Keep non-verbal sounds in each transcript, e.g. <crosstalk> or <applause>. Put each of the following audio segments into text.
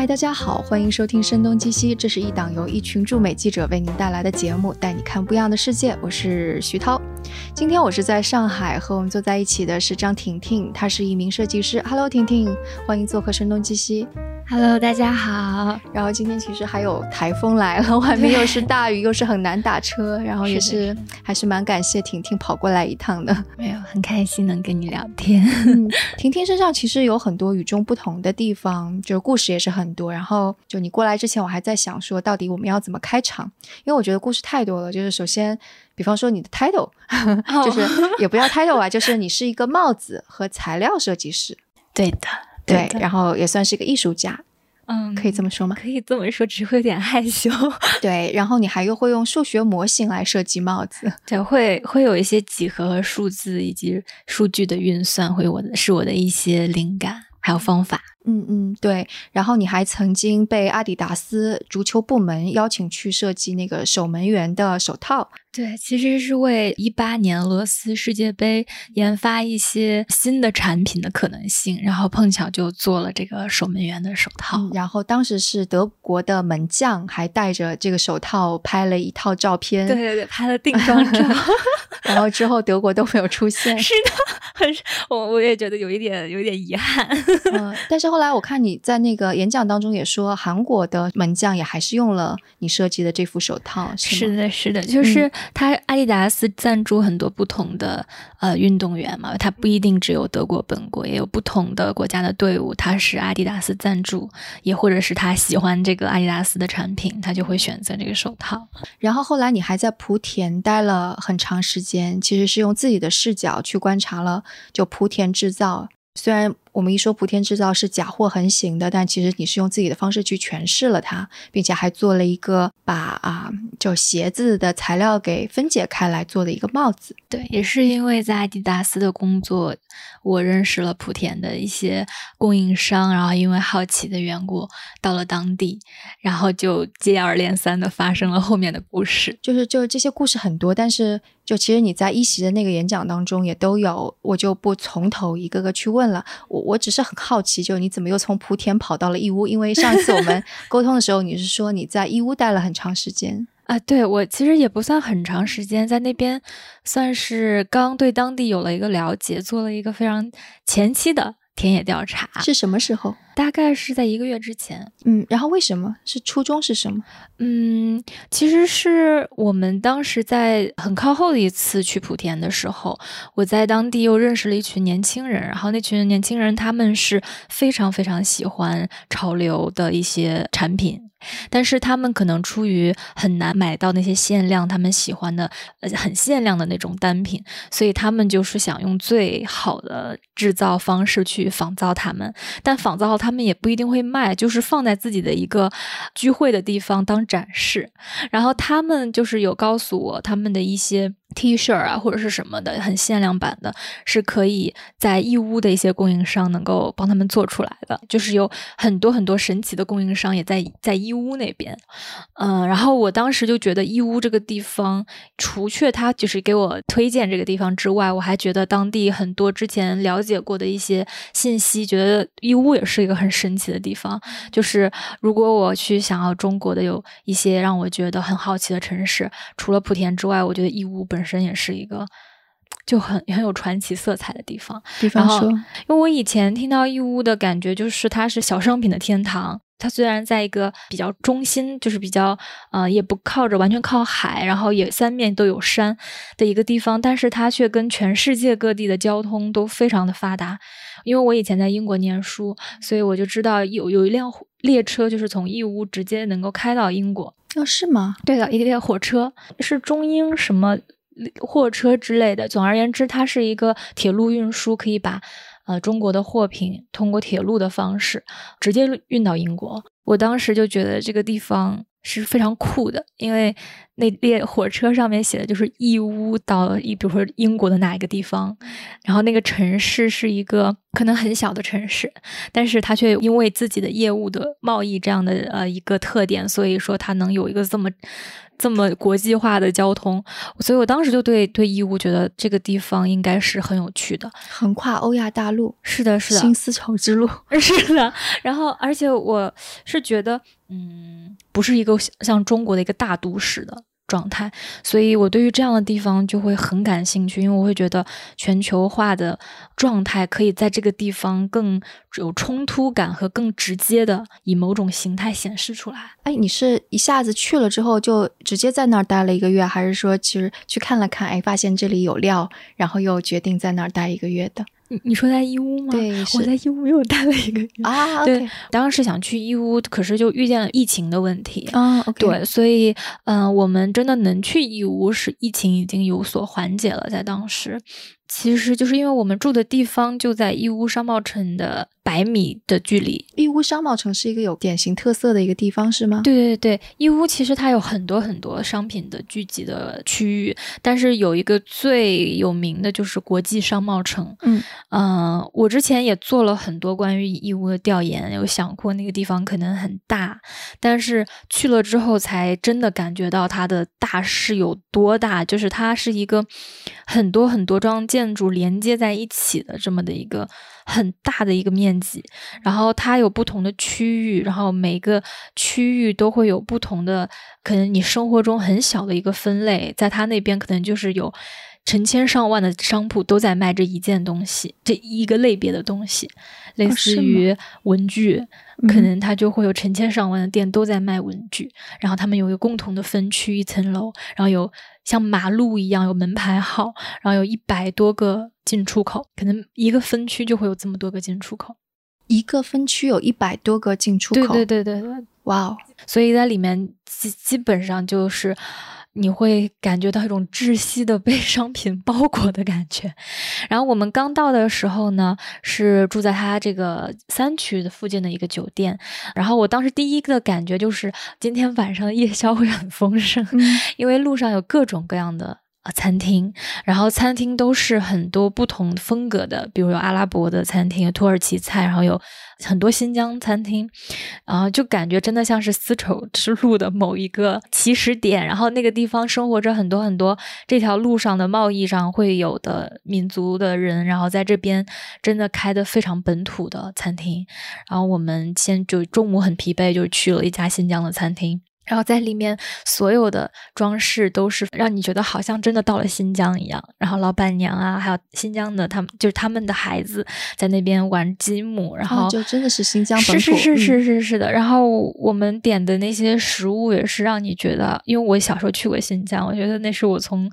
嗨，大家好，欢迎收听《声东击西》，这是一档由一群驻美记者为您带来的节目，带你看不一样的世界。我是徐涛，今天我是在上海，和我们坐在一起的是张婷婷，她是一名设计师。Hello，婷婷，欢迎做客《声东击西》。Hello，大家好。然后今天其实还有台风来了，外面又是大雨，又是很难打车，<laughs> 然后也是还是蛮感谢婷婷跑过来一趟的。没有，很开心能跟你聊天。婷婷身上其实有很多与众不同的地方，就是故事也是很多。然后就你过来之前，我还在想说，到底我们要怎么开场？因为我觉得故事太多了。就是首先，比方说你的 title，就是也不要 title 啊，就是你是一个帽子和材料设计师。<laughs> 对的。对，然后也算是一个艺术家，嗯，可以这么说吗？可以这么说，只是会有点害羞。对，然后你还又会用数学模型来设计帽子，<laughs> 对，会会有一些几何和数字以及数据的运算，会我的是我的一些灵感还有方法。嗯嗯，对。然后你还曾经被阿迪达斯足球部门邀请去设计那个守门员的手套。对，其实是为一八年俄罗斯世界杯研发一些新的产品的可能性，然后碰巧就做了这个守门员的手套。然后当时是德国的门将还戴着这个手套拍了一套照片。对对对，拍了定妆照。<laughs> <laughs> 然后之后德国都没有出现。是的，很我我也觉得有一点有一点遗憾。嗯，但是后来我看你在那个演讲当中也说，韩国的门将也还是用了你设计的这副手套。是的，是的，就是。他阿迪达斯赞助很多不同的呃运动员嘛，他不一定只有德国本国，也有不同的国家的队伍，他是阿迪达斯赞助，也或者是他喜欢这个阿迪达斯的产品，他就会选择这个手套。然后后来你还在莆田待了很长时间，其实是用自己的视角去观察了就莆田制造，虽然。我们一说莆田制造是假货横行的，但其实你是用自己的方式去诠释了它，并且还做了一个把啊，就鞋子的材料给分解开来做的一个帽子。对，也是因为在阿迪达斯的工作，我认识了莆田的一些供应商，然后因为好奇的缘故到了当地，然后就接二连三的发生了后面的故事。就是就是这些故事很多，但是就其实你在一席的那个演讲当中也都有，我就不从头一个个去问了。我。我只是很好奇，就你怎么又从莆田跑到了义乌？因为上次我们 <laughs> 沟通的时候，你是说你在义乌待了很长时间啊？对我其实也不算很长时间，在那边算是刚对当地有了一个了解，做了一个非常前期的。田野调查是什么时候？大概是在一个月之前。嗯，然后为什么是初衷是什么？嗯，其实是我们当时在很靠后的一次去莆田的时候，我在当地又认识了一群年轻人，然后那群年轻人他们是非常非常喜欢潮流的一些产品。但是他们可能出于很难买到那些限量他们喜欢的呃很限量的那种单品，所以他们就是想用最好的制造方式去仿造他们。但仿造他们也不一定会卖，就是放在自己的一个聚会的地方当展示。然后他们就是有告诉我他们的一些。T 恤啊，或者是什么的，很限量版的，是可以在义乌的一些供应商能够帮他们做出来的。就是有很多很多神奇的供应商也在在义乌那边。嗯，然后我当时就觉得义乌这个地方，除却他就是给我推荐这个地方之外，我还觉得当地很多之前了解过的一些信息，觉得义乌也是一个很神奇的地方。就是如果我去想要中国的有一些让我觉得很好奇的城市，除了莆田之外，我觉得义乌本。本身也是一个就很很有传奇色彩的地方。比方说，因为我以前听到义乌的感觉就是它是小商品的天堂。它虽然在一个比较中心，就是比较呃也不靠着完全靠海，然后也三面都有山的一个地方，但是它却跟全世界各地的交通都非常的发达。因为我以前在英国念书，所以我就知道有有一辆列车就是从义乌直接能够开到英国。哦，是吗？对的，一列火车是中英什么。货车之类的，总而言之，它是一个铁路运输，可以把呃中国的货品通过铁路的方式直接运到英国。我当时就觉得这个地方是非常酷的，因为那列火车上面写的就是义乌到一，比如说英国的哪一个地方，然后那个城市是一个可能很小的城市，但是它却因为自己的业务的贸易这样的呃一个特点，所以说它能有一个这么。这么国际化的交通，所以我当时就对对义乌觉得这个地方应该是很有趣的，横跨欧亚大陆，是的，是的，新丝绸之路，<laughs> 是的。然后，而且我是觉得，嗯，不是一个像中国的一个大都市的。状态，所以我对于这样的地方就会很感兴趣，因为我会觉得全球化的状态可以在这个地方更有冲突感和更直接的以某种形态显示出来。哎，你是一下子去了之后就直接在那儿待了一个月，还是说其实去看了看，哎，发现这里有料，然后又决定在那儿待一个月的？你你说在义乌吗？对，我在义乌又待了一个月啊。<laughs> 对，当时想去义乌，可是就遇见了疫情的问题啊。对，所以嗯，我们真的能去义乌，是疫情已经有所缓解了，在当时。其实就是因为我们住的地方就在义乌商贸城的百米的距离。义乌商贸城是一个有典型特色的一个地方，是吗？对对对，义乌其实它有很多很多商品的聚集的区域，但是有一个最有名的就是国际商贸城。嗯嗯，我之前也做了很多关于义乌的调研，有想过那个地方可能很大，但是去了之后才真的感觉到它的大是有多大，就是它是一个很多很多桩建。建筑连接在一起的这么的一个很大的一个面积，然后它有不同的区域，然后每个区域都会有不同的，可能你生活中很小的一个分类，在它那边可能就是有成千上万的商铺都在卖这一件东西，这一个类别的东西，类似于文具。可能它就会有成千上万的店都在卖文具，然后他们有一个共同的分区，一层楼，然后有像马路一样有门牌号，然后有一百多个进出口，可能一个分区就会有这么多个进出口，一个分区有一百多个进出口，对对。对对对，哇哦，所以在里面基基本上就是。你会感觉到一种窒息的被商品包裹的感觉。然后我们刚到的时候呢，是住在他这个三区的附近的一个酒店。然后我当时第一个感觉就是今天晚上的夜宵会很丰盛，因为路上有各种各样的。啊，餐厅，然后餐厅都是很多不同风格的，比如有阿拉伯的餐厅，土耳其菜，然后有很多新疆餐厅，然后就感觉真的像是丝绸之路的某一个起始点，然后那个地方生活着很多很多这条路上的贸易上会有的民族的人，然后在这边真的开的非常本土的餐厅，然后我们先就中午很疲惫，就去了一家新疆的餐厅。然后在里面，所有的装饰都是让你觉得好像真的到了新疆一样。然后老板娘啊，还有新疆的他们，就是他们的孩子在那边玩积木，然后就真的是新疆本土，是是是是是的。然后我们点的那些食物也是让你觉得，因为我小时候去过新疆，我觉得那是我从。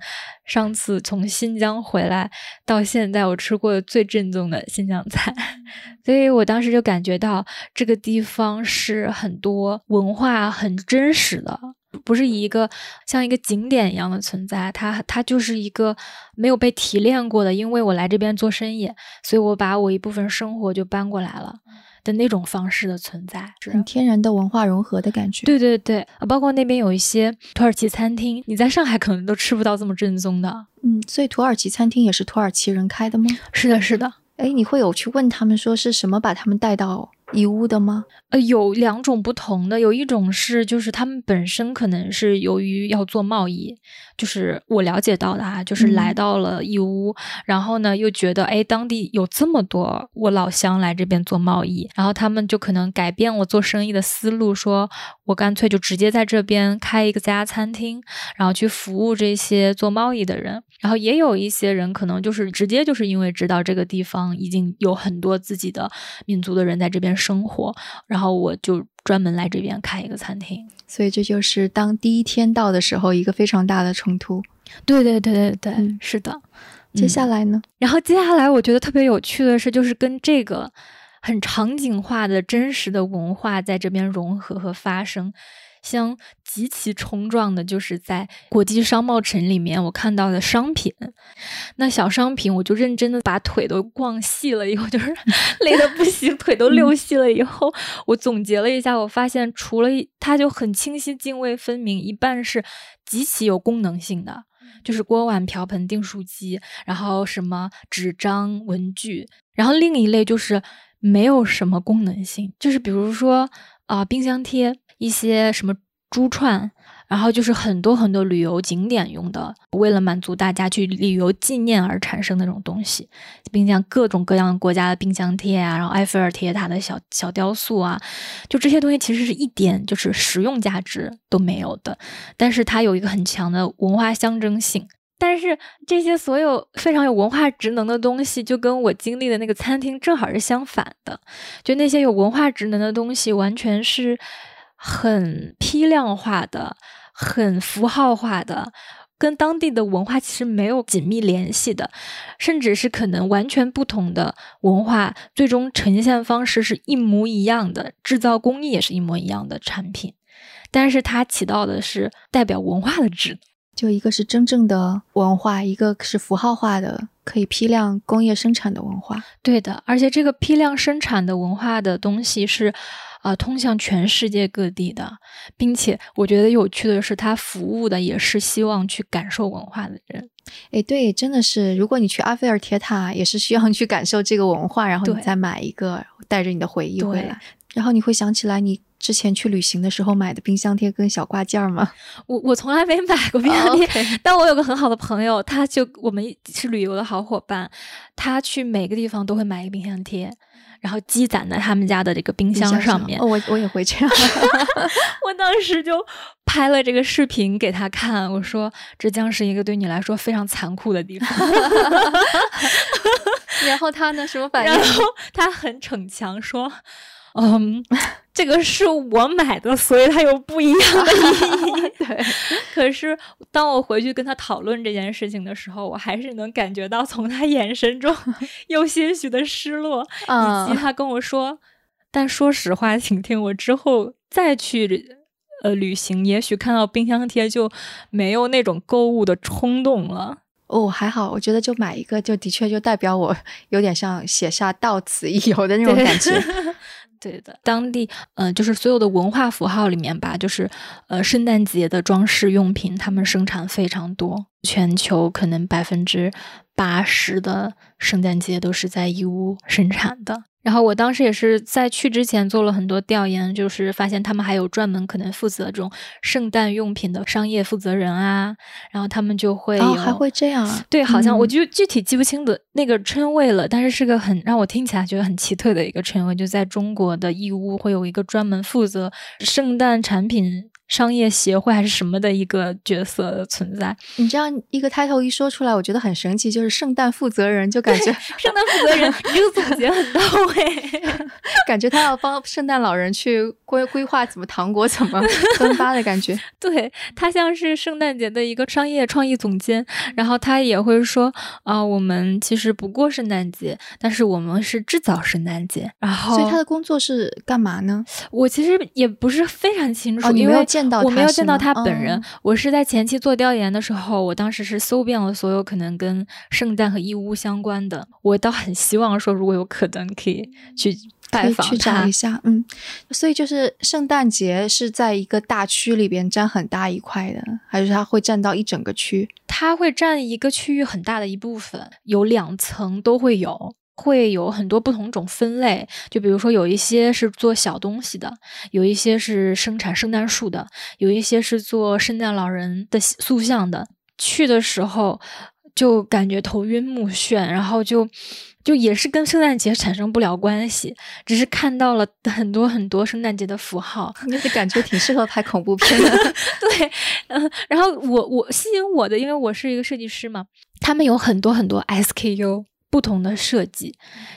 上次从新疆回来到现在，我吃过的最正宗的新疆菜，<laughs> 所以我当时就感觉到这个地方是很多文化很真实的，不是一个像一个景点一样的存在，它它就是一个没有被提炼过的。因为我来这边做生意，所以我把我一部分生活就搬过来了。的那种方式的存在，很天然的文化融合的感觉。对对对，包括那边有一些土耳其餐厅，你在上海可能都吃不到这么正宗的。嗯，所以土耳其餐厅也是土耳其人开的吗？是的，是的。哎，你会有去问他们说是什么把他们带到？义乌的吗？呃，有两种不同的，有一种是就是他们本身可能是由于要做贸易，就是我了解到的啊，就是来到了义乌，然后呢又觉得哎当地有这么多我老乡来这边做贸易，然后他们就可能改变了做生意的思路，说我干脆就直接在这边开一个家餐厅，然后去服务这些做贸易的人，然后也有一些人可能就是直接就是因为知道这个地方已经有很多自己的民族的人在这边。生活，然后我就专门来这边开一个餐厅，所以这就是当第一天到的时候一个非常大的冲突。对对对对对，是的。接下来呢？然后接下来我觉得特别有趣的是，就是跟这个很场景化的真实的文化在这边融合和发生。相极其冲撞的，就是在国际商贸城里面我看到的商品。那小商品，我就认真的把腿都逛细了，以后 <laughs> 就是 <laughs> 累的不行，腿都溜细了。以后我总结了一下，我发现除了它就很清晰、泾渭分明，一半是极其有功能性的，就是锅碗瓢盆、订书机，然后什么纸张、文具，然后另一类就是没有什么功能性，就是比如说啊，冰箱贴。一些什么珠串，然后就是很多很多旅游景点用的，为了满足大家去旅游纪念而产生的那种东西，并像各种各样国家的冰箱贴啊，然后埃菲尔铁塔的小小雕塑啊，就这些东西其实是一点就是实用价值都没有的，但是它有一个很强的文化象征性。但是这些所有非常有文化职能的东西，就跟我经历的那个餐厅正好是相反的，就那些有文化职能的东西，完全是。很批量化的、很符号化的，跟当地的文化其实没有紧密联系的，甚至是可能完全不同的文化，最终呈现方式是一模一样的，制造工艺也是一模一样的产品，但是它起到的是代表文化的职能，就一个是真正的文化，一个是符号化的，可以批量工业生产的文化。对的，而且这个批量生产的文化的东西是。啊，通向全世界各地的，并且我觉得有趣的是，它服务的也是希望去感受文化的人。哎，对，真的是，如果你去阿菲尔铁塔，也是需要去感受这个文化，然后你再买一个，带着你的回忆回来，然后你会想起来你之前去旅行的时候买的冰箱贴跟小挂件吗？<laughs> 我我从来没买过冰箱贴，但我有个很好的朋友，他就我们是旅游的好伙伴，他去每个地方都会买一个冰箱贴。然后积攒在他们家的这个冰箱上面。我我也会这样。<laughs> 我当时就拍了这个视频给他看，我说这将是一个对你来说非常残酷的地方。<laughs> 然后他呢？什么反应？然后他很逞强说。嗯，<laughs> 这个是我买的，所以它有不一样的意义。<laughs> 对，<laughs> 可是当我回去跟他讨论这件事情的时候，我还是能感觉到从他眼神中有些许的失落，以及他跟我说：“但说实话，请听我之后再去呃旅行，也许看到冰箱贴就没有那种购物的冲动了。”哦，还好，我觉得就买一个，就的确就代表我有点像写下到此一游的那种感觉。对的，当地嗯，就是所有的文化符号里面吧，就是呃，圣诞节的装饰用品，他们生产非常多，全球可能百分之八十的圣诞节都是在义乌生产的。然后我当时也是在去之前做了很多调研，就是发现他们还有专门可能负责这种圣诞用品的商业负责人啊，然后他们就会有还会这样，对，好像我就具体记不清的那个称谓了，但是是个很让我听起来觉得很奇特的一个称谓，就在中国的义乌会有一个专门负责圣诞产品。商业协会还是什么的一个角色的存在？你这样一个 title 一说出来，我觉得很神奇，就是圣诞负责人，就感觉圣诞负责人，<laughs> 你这个总结很到位，<laughs> 感觉他要帮圣诞老人去规规划怎么糖果怎么分发的感觉。<laughs> 对他像是圣诞节的一个商业创意总监，然后他也会说啊，我们其实不过圣诞节，但是我们是制造圣诞节。然后，所以他的工作是干嘛呢？我其实也不是非常清楚，因为。我没有见到他本人，我是在前期做调研的时候，我当时是搜遍了所有可能跟圣诞和义乌相关的，我倒很希望说，如果有可能可以去拜访去找一下，嗯，所以就是圣诞节是在一个大区里边占很大一块的，还是它会占到一整个区？它会占一个区域很大的一部分，有两层都会有。会有很多不同种分类，就比如说有一些是做小东西的，有一些是生产圣诞树的，有一些是做圣诞老人的塑像的。去的时候就感觉头晕目眩，然后就就也是跟圣诞节产生不了关系，只是看到了很多很多圣诞节的符号，那个感觉挺适合拍恐怖片的。<laughs> 对，嗯，然后我我吸引我的，因为我是一个设计师嘛，他们有很多很多 SKU。不同的设计，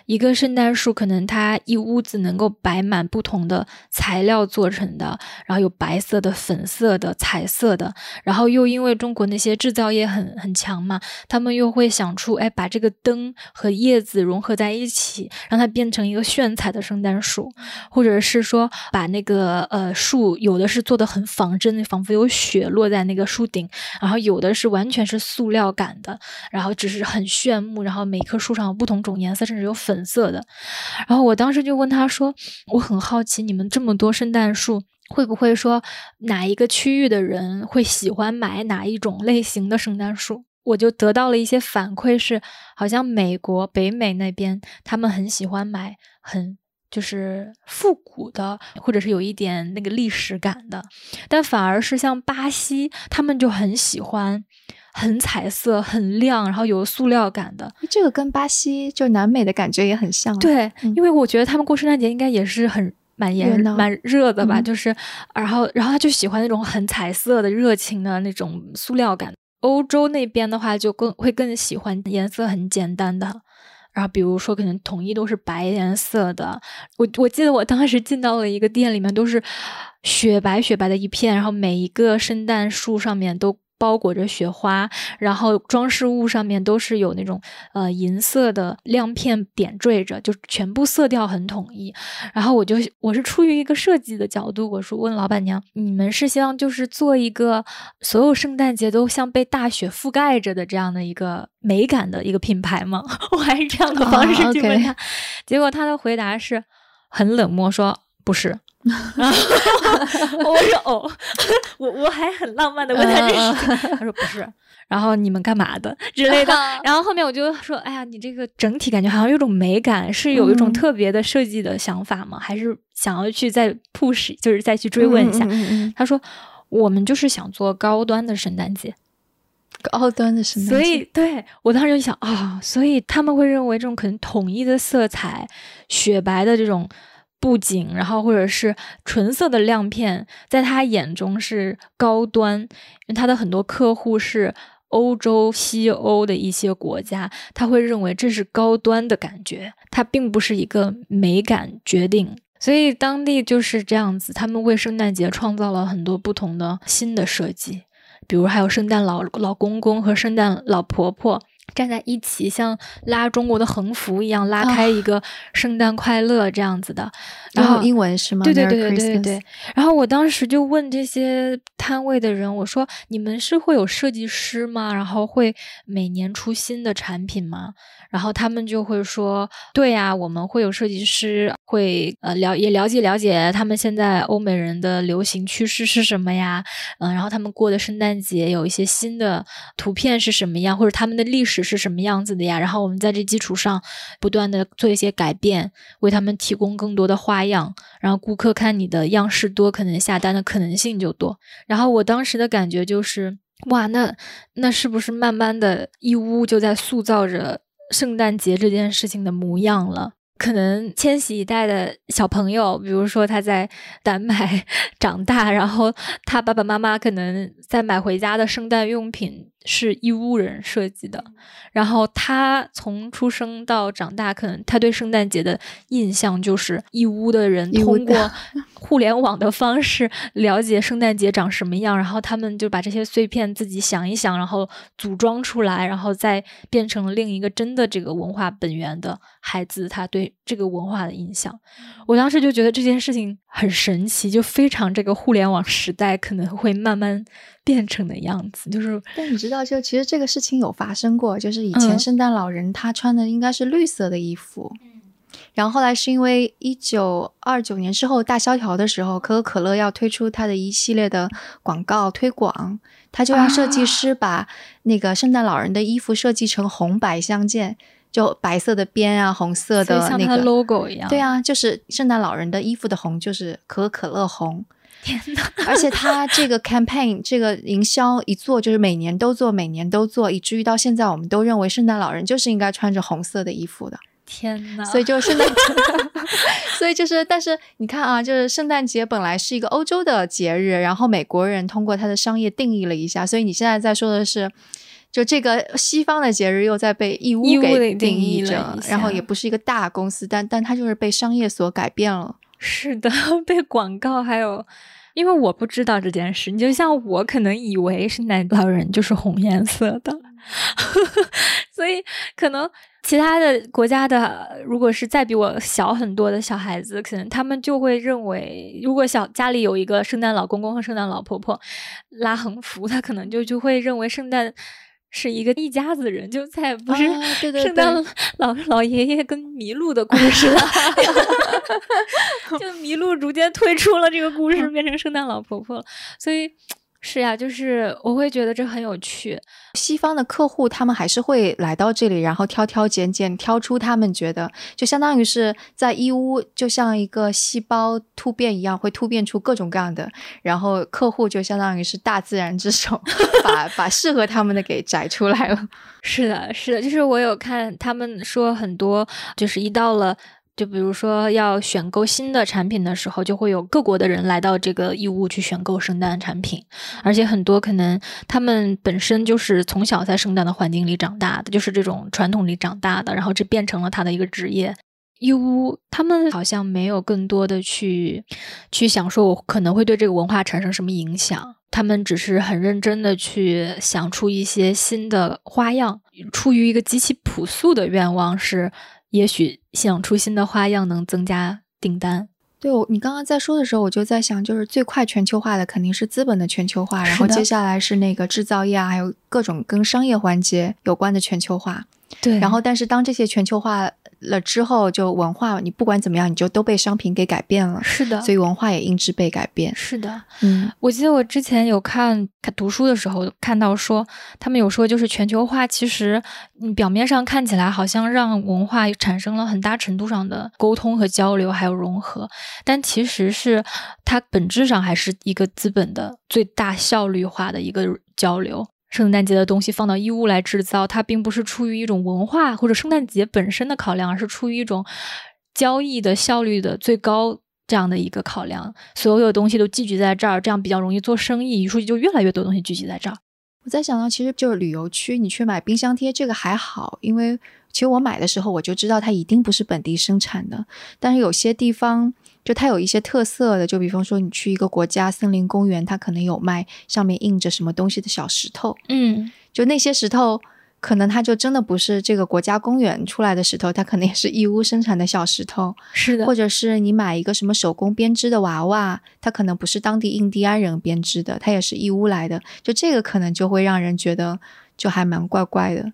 一个圣诞树可能它一屋子能够摆满不同的材料做成的，然后有白色的、粉色的、彩色的，然后又因为中国那些制造业很很强嘛，他们又会想出哎把这个灯和叶子融合在一起，让它变成一个炫彩的圣诞树，或者是说把那个呃树有的是做的很仿真，仿佛有雪落在那个树顶，然后有的是完全是塑料感的，然后只是很炫目，然后每棵。树上有不同种颜色，甚至有粉色的。然后我当时就问他说：“我很好奇，你们这么多圣诞树，会不会说哪一个区域的人会喜欢买哪一种类型的圣诞树？”我就得到了一些反馈，是好像美国北美那边他们很喜欢买很就是复古的，或者是有一点那个历史感的，但反而是像巴西，他们就很喜欢很彩色、很亮，然后有塑料感的。这个跟巴西就南美的感觉也很像。对，因为我觉得他们过圣诞节应该也是很。蛮炎蛮热的吧，就是，然后，然后他就喜欢那种很彩色的、热情的那种塑料感。欧洲那边的话，就更会更喜欢颜色很简单的，然后比如说可能统一都是白颜色的。我我记得我当时进到了一个店里面，都是雪白雪白的一片，然后每一个圣诞树上面都。包裹着雪花，然后装饰物上面都是有那种呃银色的亮片点缀着，就全部色调很统一。然后我就我是出于一个设计的角度，我说问老板娘，你们是希望就是做一个所有圣诞节都像被大雪覆盖着的这样的一个美感的一个品牌吗？<laughs> 我还是这样的方式去问他，结果他的回答是很冷漠，说不是。<laughs> 我说哦，<laughs> 我我还很浪漫的问他这事，他说不是，然后你们干嘛的？<laughs> 之类的，然后后面我就说，哎呀，你这个整体感觉好像有种美感，是有一种特别的设计的想法吗？还是想要去再 push，就是再去追问一下？他说我们就是想做高端的圣诞节，高端的圣诞节，所以对我当时就想啊，所以他们会认为这种可能统一的色彩，雪白的这种。布景，然后或者是纯色的亮片，在他眼中是高端，因为他的很多客户是欧洲、西欧的一些国家，他会认为这是高端的感觉，它并不是一个美感决定。所以当地就是这样子，他们为圣诞节创造了很多不同的新的设计，比如还有圣诞老老公公和圣诞老婆婆。站在一起，像拉中国的横幅一样拉开一个“圣诞快乐”这样子的，然后英文是吗？对对对对对对。然后我当时就问这些摊位的人，我说：“你们是会有设计师吗？然后会每年出新的产品吗？”然后他们就会说：“对呀，我们会有设计师，会呃了也了解了解他们现在欧美人的流行趋势是什么呀？嗯，然后他们过的圣诞节有一些新的图片是什么样，或者他们的历史是什么样子的呀？然后我们在这基础上不断的做一些改变，为他们提供更多的花样。然后顾客看你的样式多，可能下单的可能性就多。然后我当时的感觉就是，哇，那那是不是慢慢的义乌就在塑造着？圣诞节这件事情的模样了，可能千禧一代的小朋友，比如说他在丹麦 <laughs> 长大，然后他爸爸妈妈可能在买回家的圣诞用品。是义乌人设计的，然后他从出生到长大，可能他对圣诞节的印象就是义乌的人通过 <laughs> 互联网的方式了解圣诞节长什么样，然后他们就把这些碎片自己想一想，然后组装出来，然后再变成另一个真的这个文化本源的孩子，他对这个文化的印象。我当时就觉得这件事情很神奇，就非常这个互联网时代可能会慢慢。变成的样子，就是。但你知道，就其实这个事情有发生过，就是以前圣诞老人他穿的应该是绿色的衣服，嗯，然后后来是因为一九二九年之后大萧条的时候，可口可乐要推出它的一系列的广告推广，他就让设计师把那个圣诞老人的衣服设计成红白相间，就白色的边啊，红色的那个 logo 一样。对啊，就是圣诞老人的衣服的红就是可口可乐红。天呐！<laughs> 而且他这个 campaign 这个营销一做就是每年都做，每年都做，以至于到现在我们都认为圣诞老人就是应该穿着红色的衣服的。天呐！所以就圣诞，<laughs> 所以就是，但是你看啊，就是圣诞节本来是一个欧洲的节日，然后美国人通过他的商业定义了一下，所以你现在在说的是，就这个西方的节日又在被义乌给定义着，然后也不是一个大公司，但但它就是被商业所改变了。是的，<laughs> 被广告还有，因为我不知道这件事，你就像我可能以为圣诞老人就是红颜色的，<laughs> 所以可能其他的国家的，如果是再比我小很多的小孩子，可能他们就会认为，如果小家里有一个圣诞老公公和圣诞老婆婆拉横幅，他可能就就会认为圣诞。是一个一家子人，就再也不是 <laughs> 圣诞 <laughs> 老老爷爷跟麋鹿的故事了。<laughs> 就麋鹿逐渐退出了这个故事，变成圣诞老婆婆了。所以，是呀，就是我会觉得这很有趣。西方的客户他们还是会来到这里，然后挑挑拣拣，挑出他们觉得就相当于是在义乌，就像一个细胞突变一样，会突变出各种各样的。然后客户就相当于是大自然之手，<laughs> 把把适合他们的给摘出来了。是的，是的，就是我有看他们说很多，就是一到了。就比如说要选购新的产品的时候，就会有各国的人来到这个义乌去选购圣诞产品，而且很多可能他们本身就是从小在圣诞的环境里长大的，就是这种传统里长大的，然后这变成了他的一个职业。义乌他们好像没有更多的去去想说我可能会对这个文化产生什么影响，他们只是很认真的去想出一些新的花样，出于一个极其朴素的愿望是。也许想出新的花样能增加订单。对，我你刚刚在说的时候，我就在想，就是最快全球化的肯定是资本的全球化，然后接下来是那个制造业啊，还有各种跟商业环节有关的全球化。对，然后但是当这些全球化。了之后，就文化，你不管怎么样，你就都被商品给改变了。是的，所以文化也因之被改变。是的，嗯，我记得我之前有看看读书的时候，看到说他们有说，就是全球化其实，你表面上看起来好像让文化产生了很大程度上的沟通和交流，还有融合，但其实是它本质上还是一个资本的最大效率化的一个交流。圣诞节的东西放到义乌来制造，它并不是出于一种文化或者圣诞节本身的考量，而是出于一种交易的效率的最高这样的一个考量。所有的东西都聚集在这儿，这样比较容易做生意，于是就越来越多东西聚集在这儿。我在想到，其实就是旅游区，你去买冰箱贴这个还好，因为其实我买的时候我就知道它一定不是本地生产的，但是有些地方。就它有一些特色的，就比方说你去一个国家森林公园，它可能有卖上面印着什么东西的小石头，嗯，就那些石头，可能它就真的不是这个国家公园出来的石头，它可能也是义乌生产的小石头，<laughs> 是的，或者是你买一个什么手工编织的娃娃，它可能不是当地印第安人编织的，它也是义乌来的，就这个可能就会让人觉得就还蛮怪怪的。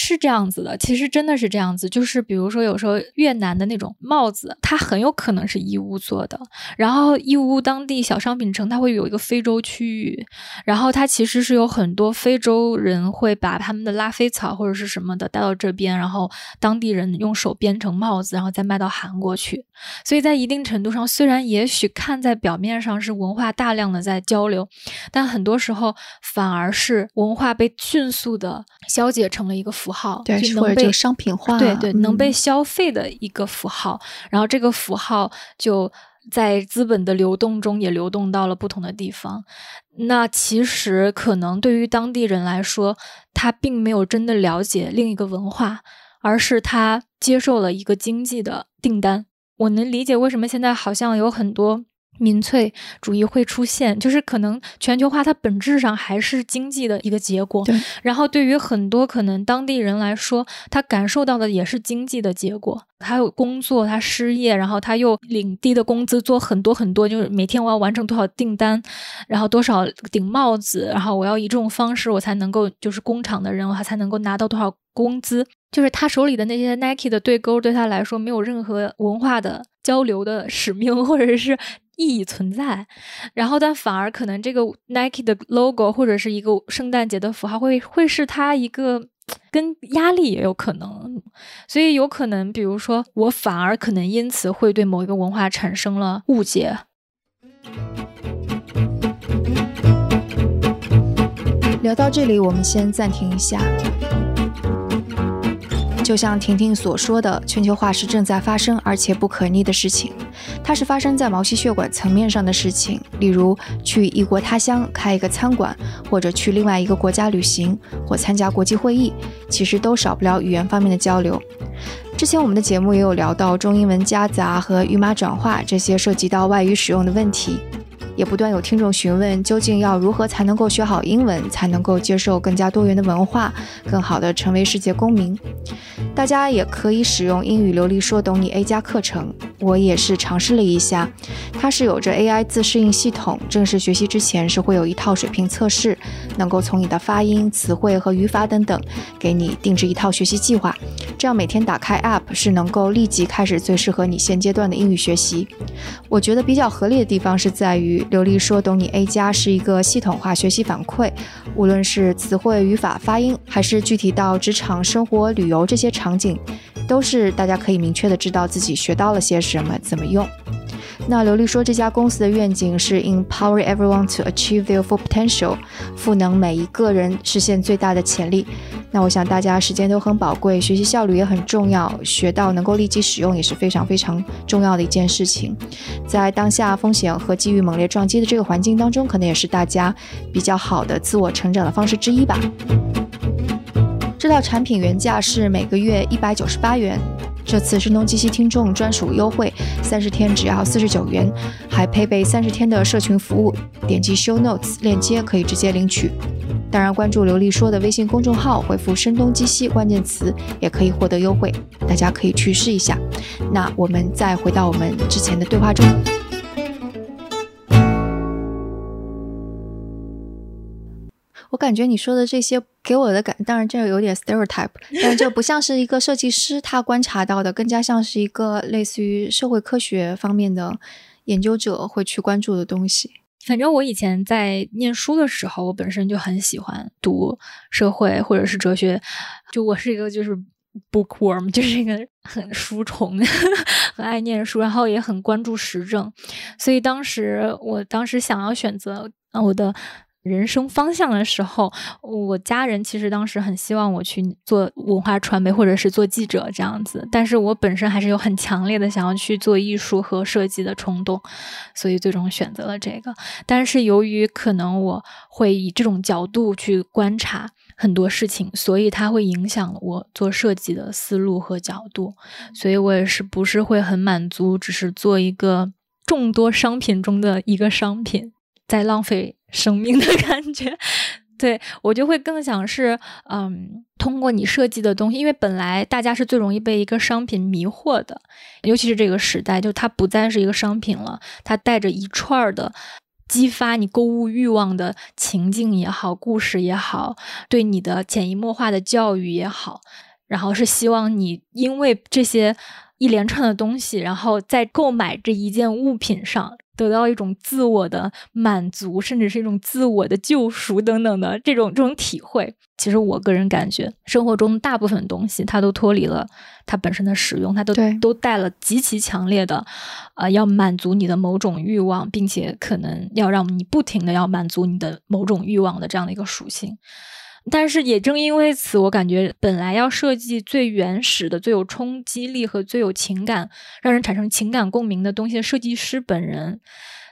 是这样子的，其实真的是这样子，就是比如说有时候越南的那种帽子，它很有可能是义乌做的。然后义乌当地小商品城，它会有一个非洲区域，然后它其实是有很多非洲人会把他们的拉菲草或者是什么的带到这边，然后当地人用手编成帽子，然后再卖到韩国去。所以在一定程度上，虽然也许看在表面上是文化大量的在交流，但很多时候反而是文化被迅速的消解成了一个。符号对，或者被商品化，对对，能被消费的一个符号，然后这个符号就在资本的流动中也流动到了不同的地方。那其实可能对于当地人来说，他并没有真的了解另一个文化，而是他接受了一个经济的订单。我能理解为什么现在好像有很多。民粹主义会出现，就是可能全球化它本质上还是经济的一个结果。对。然后对于很多可能当地人来说，他感受到的也是经济的结果。他有工作，他失业，然后他又领低的工资做很多很多，就是每天我要完成多少订单，然后多少顶帽子，然后我要以这种方式我才能够就是工厂的人，我才能够拿到多少工资。就是他手里的那些 Nike 的对勾，对他来说没有任何文化的交流的使命，或者是。意义存在，然后但反而可能这个 Nike 的 logo 或者是一个圣诞节的符号会会是他一个跟压力也有可能，所以有可能比如说我反而可能因此会对某一个文化产生了误解。聊到这里，我们先暂停一下。就像婷婷所说的，全球化是正在发生而且不可逆的事情。它是发生在毛细血管层面上的事情，例如去异国他乡开一个餐馆，或者去另外一个国家旅行，或参加国际会议，其实都少不了语言方面的交流。之前我们的节目也有聊到中英文夹杂和语码转化这些涉及到外语使用的问题。也不断有听众询问，究竟要如何才能够学好英文，才能够接受更加多元的文化，更好的成为世界公民？大家也可以使用英语流利说懂你 A 加课程，我也是尝试了一下，它是有着 AI 自适应系统，正式学习之前是会有一套水平测试，能够从你的发音、词汇和语法等等，给你定制一套学习计划，这样每天打开 App 是能够立即开始最适合你现阶段的英语学习。我觉得比较合理的地方是在于刘丽说懂你 A 加是一个系统化学习反馈，无论是词汇、语法、发音，还是具体到职场、生活、旅游这些场景，都是大家可以明确的知道自己学到了些什么，怎么用。那刘丽说，这家公司的愿景是 empower everyone to achieve their full potential，赋能每一个人实现最大的潜力。那我想大家时间都很宝贵，学习效率也很重要，学到能够立即使用也是非常非常重要的一件事情。在当下风险和机遇猛烈撞击的这个环境当中，可能也是大家比较好的自我成长的方式之一吧。这套产品原价是每个月一百九十八元。这次声东击西听众专属优惠，三十天只要四十九元，还配备三十天的社群服务。点击 Show Notes 链接可以直接领取。当然，关注刘丽说的微信公众号，回复“声东击西”关键词，也可以获得优惠。大家可以去试一下。那我们再回到我们之前的对话中。我感觉你说的这些给我的感，当然这个有点 stereotype，<laughs> 但是这不像是一个设计师他观察到的，更加像是一个类似于社会科学方面的研究者会去关注的东西。反正我以前在念书的时候，我本身就很喜欢读社会或者是哲学，就我是一个就是 bookworm，就是一个很书虫，<laughs> 很爱念书，然后也很关注时政，所以当时我当时想要选择我的。人生方向的时候，我家人其实当时很希望我去做文化传媒或者是做记者这样子，但是我本身还是有很强烈的想要去做艺术和设计的冲动，所以最终选择了这个。但是由于可能我会以这种角度去观察很多事情，所以它会影响我做设计的思路和角度，所以我也是不是会很满足，只是做一个众多商品中的一个商品。在浪费生命的 <laughs> 感觉，对我就会更想是，嗯，通过你设计的东西，因为本来大家是最容易被一个商品迷惑的，尤其是这个时代，就它不再是一个商品了，它带着一串的激发你购物欲望的情境也好，故事也好，对你的潜移默化的教育也好，然后是希望你因为这些一连串的东西，然后在购买这一件物品上。得到一种自我的满足，甚至是一种自我的救赎等等的这种这种体会。其实我个人感觉，生活中大部分东西它都脱离了它本身的使用，它都都带了极其强烈的，呃，要满足你的某种欲望，并且可能要让你不停的要满足你的某种欲望的这样的一个属性。但是也正因为此，我感觉本来要设计最原始的、最有冲击力和最有情感、让人产生情感共鸣的东西的设计师本人，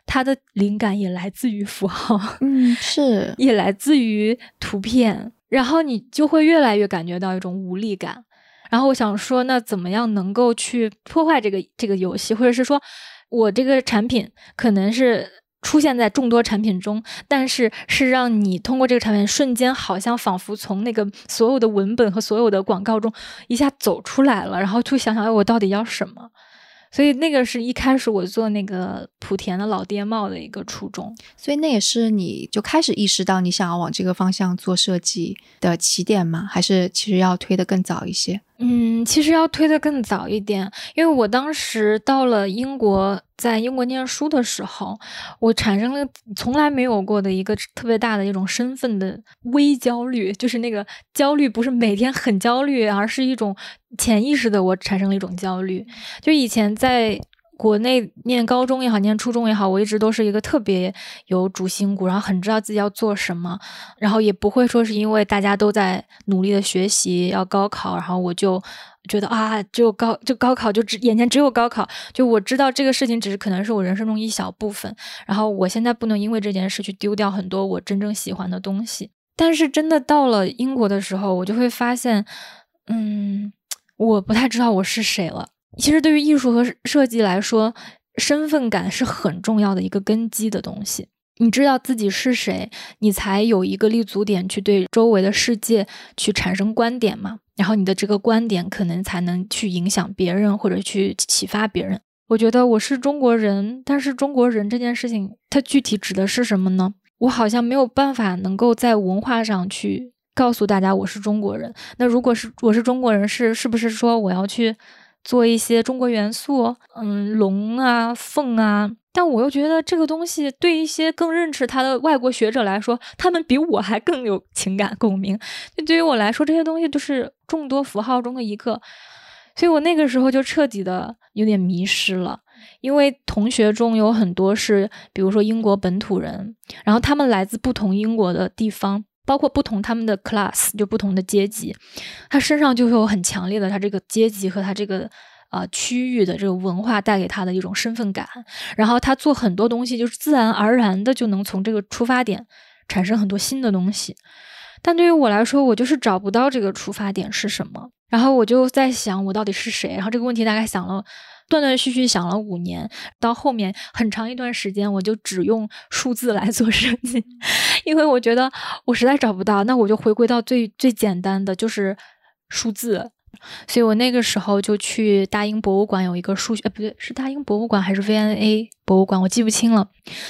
他的灵感也来自于符号，嗯，<laughs> 是，也来自于图片，然后你就会越来越感觉到一种无力感。然后我想说，那怎么样能够去破坏这个这个游戏，或者是说我这个产品可能是。出现在众多产品中，但是是让你通过这个产品瞬间，好像仿佛从那个所有的文本和所有的广告中一下走出来了，然后去想想，哎，我到底要什么？所以那个是一开始我做那个莆田的老爹帽的一个初衷。所以那也是你就开始意识到你想要往这个方向做设计的起点吗？还是其实要推的更早一些？嗯，其实要推的更早一点，因为我当时到了英国，在英国念书的时候，我产生了从来没有过的一个特别大的一种身份的微焦虑，就是那个焦虑不是每天很焦虑，而是一种潜意识的我产生了一种焦虑，就以前在。国内念高中也好，念初中也好，我一直都是一个特别有主心骨，然后很知道自己要做什么，然后也不会说是因为大家都在努力的学习要高考，然后我就觉得啊，只有高就高考就只眼前只有高考，就我知道这个事情只是可能是我人生中一小部分，然后我现在不能因为这件事去丢掉很多我真正喜欢的东西。但是真的到了英国的时候，我就会发现，嗯，我不太知道我是谁了。其实，对于艺术和设计来说，身份感是很重要的一个根基的东西。你知道自己是谁，你才有一个立足点去对周围的世界去产生观点嘛。然后你的这个观点可能才能去影响别人或者去启发别人。我觉得我是中国人，但是中国人这件事情，它具体指的是什么呢？我好像没有办法能够在文化上去告诉大家我是中国人。那如果是我是中国人，是是不是说我要去做一些中国元素？嗯，龙啊，凤啊。但我又觉得这个东西对一些更认识他的外国学者来说，他们比我还更有情感共鸣。就对于我来说，这些东西就是众多符号中的一个。所以我那个时候就彻底的有点迷失了，因为同学中有很多是，比如说英国本土人，然后他们来自不同英国的地方，包括不同他们的 class 就不同的阶级，他身上就会有很强烈的他这个阶级和他这个。啊，区域的这个文化带给他的一种身份感，然后他做很多东西，就是自然而然的就能从这个出发点产生很多新的东西。但对于我来说，我就是找不到这个出发点是什么。然后我就在想，我到底是谁？然后这个问题大概想了断断续续想了五年，到后面很长一段时间，我就只用数字来做设计，<laughs> 因为我觉得我实在找不到，那我就回归到最最简单的，就是数字。所以我那个时候就去大英博物馆，有一个数学，呃，不对，是大英博物馆还是 VNA 博物馆，我记不清了。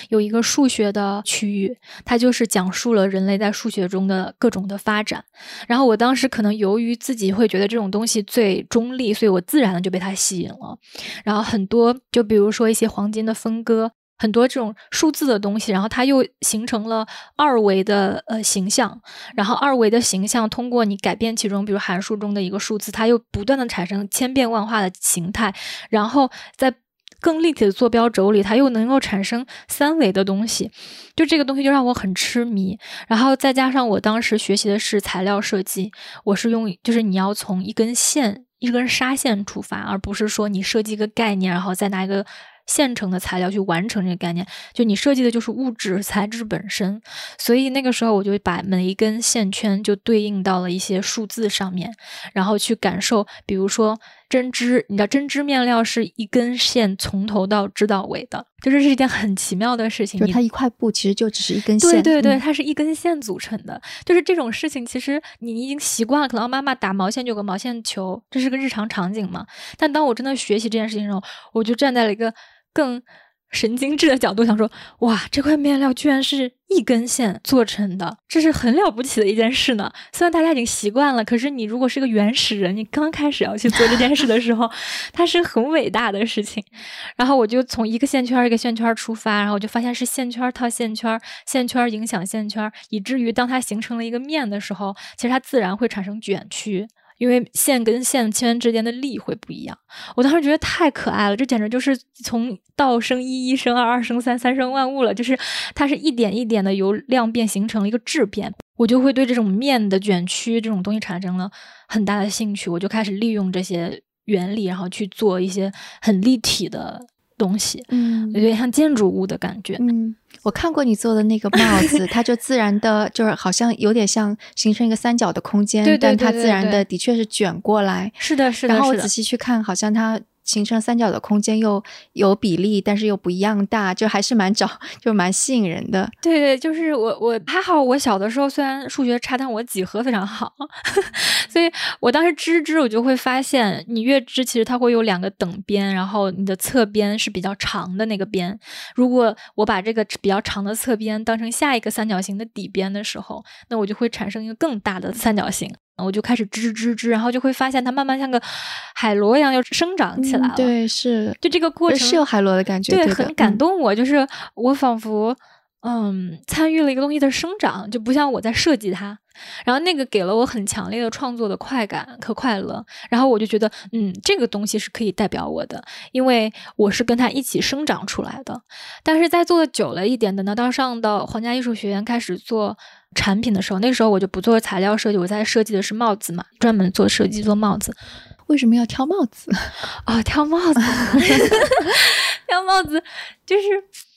有一个数学的区域，它就是讲述了人类在数学中的各种的发展。然后我当时可能由于自己会觉得这种东西最中立，所以我自然的就被它吸引了。然后很多，就比如说一些黄金的分割。很多这种数字的东西，然后它又形成了二维的呃形象，然后二维的形象通过你改变其中，比如函数中的一个数字，它又不断的产生千变万化的形态，然后在更立体的坐标轴里，它又能够产生三维的东西，就这个东西就让我很痴迷。然后再加上我当时学习的是材料设计，我是用就是你要从一根线一根纱线出发，而不是说你设计一个概念，然后再拿一个。现成的材料去完成这个概念，就你设计的就是物质材质本身，所以那个时候我就把每一根线圈就对应到了一些数字上面，然后去感受，比如说针织，你知道针织面料是一根线从头到织到尾的，就是是一件很奇妙的事情。就它一块布其实就只是一根线，对对对，它是一根线组成的。就是这种事情，其实你已经习惯了，可能妈妈打毛线就有个毛线球，这是个日常场景嘛。但当我真的学习这件事情的时候，我就站在了一个。更神经质的角度想说，哇，这块面料居然是一根线做成的，这是很了不起的一件事呢。虽然大家已经习惯了，可是你如果是个原始人，你刚开始要去做这件事的时候，<laughs> 它是很伟大的事情。然后我就从一个线圈一个线圈出发，然后我就发现是线圈套线圈，线圈影响线圈，以至于当它形成了一个面的时候，其实它自然会产生卷曲。因为线跟线圈之间的力会不一样，我当时觉得太可爱了，这简直就是从道生一，一生二，二生三，三生万物了。就是它是一点一点的由量变形成了一个质变，我就会对这种面的卷曲这种东西产生了很大的兴趣，我就开始利用这些原理，然后去做一些很立体的东西，嗯，有点像建筑物的感觉，嗯。我看过你做的那个帽子，<laughs> 它就自然的，就是好像有点像形成一个三角的空间，但它自然的的确是卷过来。是的，是的。然后我仔细去看，好像它。形成三角的空间又有比例，但是又不一样大，就还是蛮找，就蛮吸引人的。对对，就是我我还好，我小的时候虽然数学差，但我几何非常好，<laughs> 所以我当时织织，我就会发现，你越织，其实它会有两个等边，然后你的侧边是比较长的那个边。如果我把这个比较长的侧边当成下一个三角形的底边的时候，那我就会产生一个更大的三角形。我就开始织织织，然后就会发现它慢慢像个海螺一样又生长起来了。对，是，就这个过程是有海螺的感觉，对，很感动我。就是我仿佛嗯参与了一个东西的生长，就不像我在设计它。然后那个给了我很强烈的创作的快感和快乐。然后我就觉得嗯这个东西是可以代表我的，因为我是跟它一起生长出来的。但是在做的久了一点，等到到上到皇家艺术学院开始做。产品的时候，那时候我就不做材料设计，我在设计的是帽子嘛，专门做设计做帽子。为什么要挑帽子哦？挑帽子，<laughs> 挑帽子，就是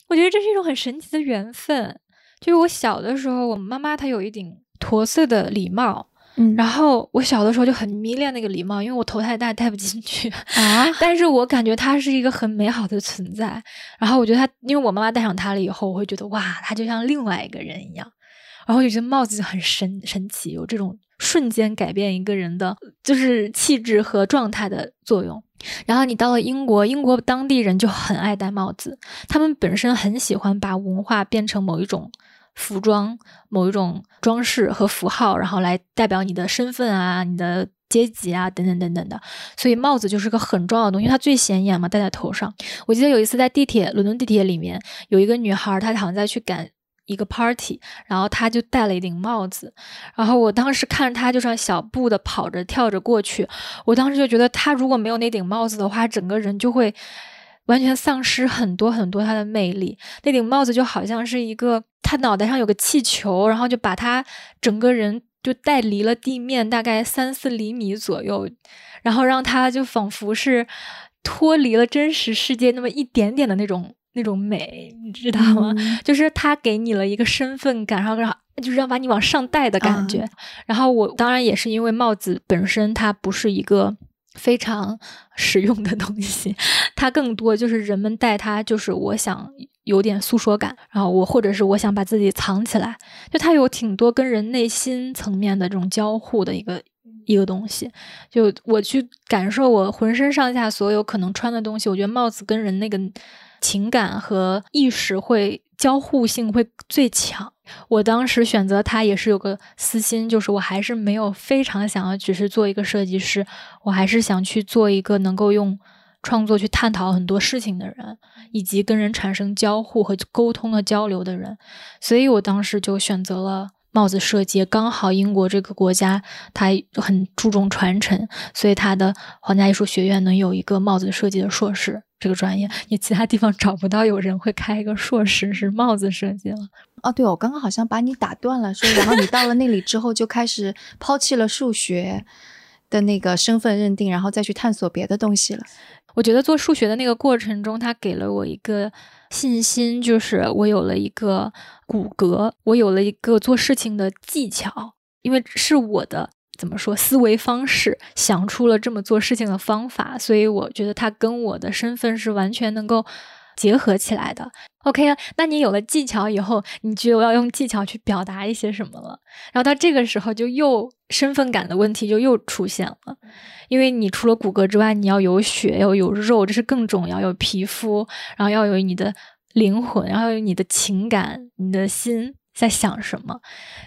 我觉得这是一种很神奇的缘分。就是我小的时候，我妈妈她有一顶驼色的礼帽。嗯，然后我小的时候就很迷恋那个礼帽，因为我头太大戴不进去啊，<laughs> 但是我感觉它是一个很美好的存在。然后我觉得它，因为我妈妈戴上它了以后，我会觉得哇，它就像另外一个人一样。然后就觉得帽子就很神神奇，有这种瞬间改变一个人的就是气质和状态的作用。然后你到了英国，英国当地人就很爱戴帽子，他们本身很喜欢把文化变成某一种服装、某一种装饰和符号，然后来代表你的身份啊、你的阶级啊等等等等的。所以帽子就是个很重要的东西，它最显眼嘛，戴在头上。我记得有一次在地铁，伦敦地铁里面有一个女孩，她好像在去赶。一个 party，然后他就戴了一顶帽子，然后我当时看着他就像小步的跑着跳着过去，我当时就觉得他如果没有那顶帽子的话，整个人就会完全丧失很多很多他的魅力。那顶帽子就好像是一个他脑袋上有个气球，然后就把他整个人就带离了地面大概三四厘米左右，然后让他就仿佛是脱离了真实世界那么一点点的那种。那种美，你知道吗？<laughs> 就是他给你了一个身份感，然后让就是让把你往上带的感觉。然后我当然也是因为帽子本身它不是一个非常实用的东西，它更多就是人们戴它就是我想有点诉说感，然后我或者是我想把自己藏起来，就它有挺多跟人内心层面的这种交互的一个一个东西。就我去感受我浑身上下所有可能穿的东西，我觉得帽子跟人那个。情感和意识会交互性会最强。我当时选择它也是有个私心，就是我还是没有非常想要只是做一个设计师，我还是想去做一个能够用创作去探讨很多事情的人，以及跟人产生交互和沟通和交流的人。所以我当时就选择了帽子设计。刚好英国这个国家它很注重传承，所以它的皇家艺术学院能有一个帽子设计的硕士。这个专业，你其他地方找不到有人会开一个硕士是帽子设计了。哦，对，我刚刚好像把你打断了，说然后你到了那里之后就开始抛弃了数学的那个身份认定，然后再去探索别的东西了。我觉得做数学的那个过程中，它给了我一个信心，就是我有了一个骨骼，我有了一个做事情的技巧，因为是我的。怎么说？思维方式想出了这么做事情的方法，所以我觉得它跟我的身份是完全能够结合起来的。OK 啊，那你有了技巧以后，你就要用技巧去表达一些什么了。然后到这个时候，就又身份感的问题就又出现了，因为你除了骨骼之外，你要有血，要有肉，这是更重要，有皮肤，然后要有你的灵魂，然后有你的情感，你的心。在想什么？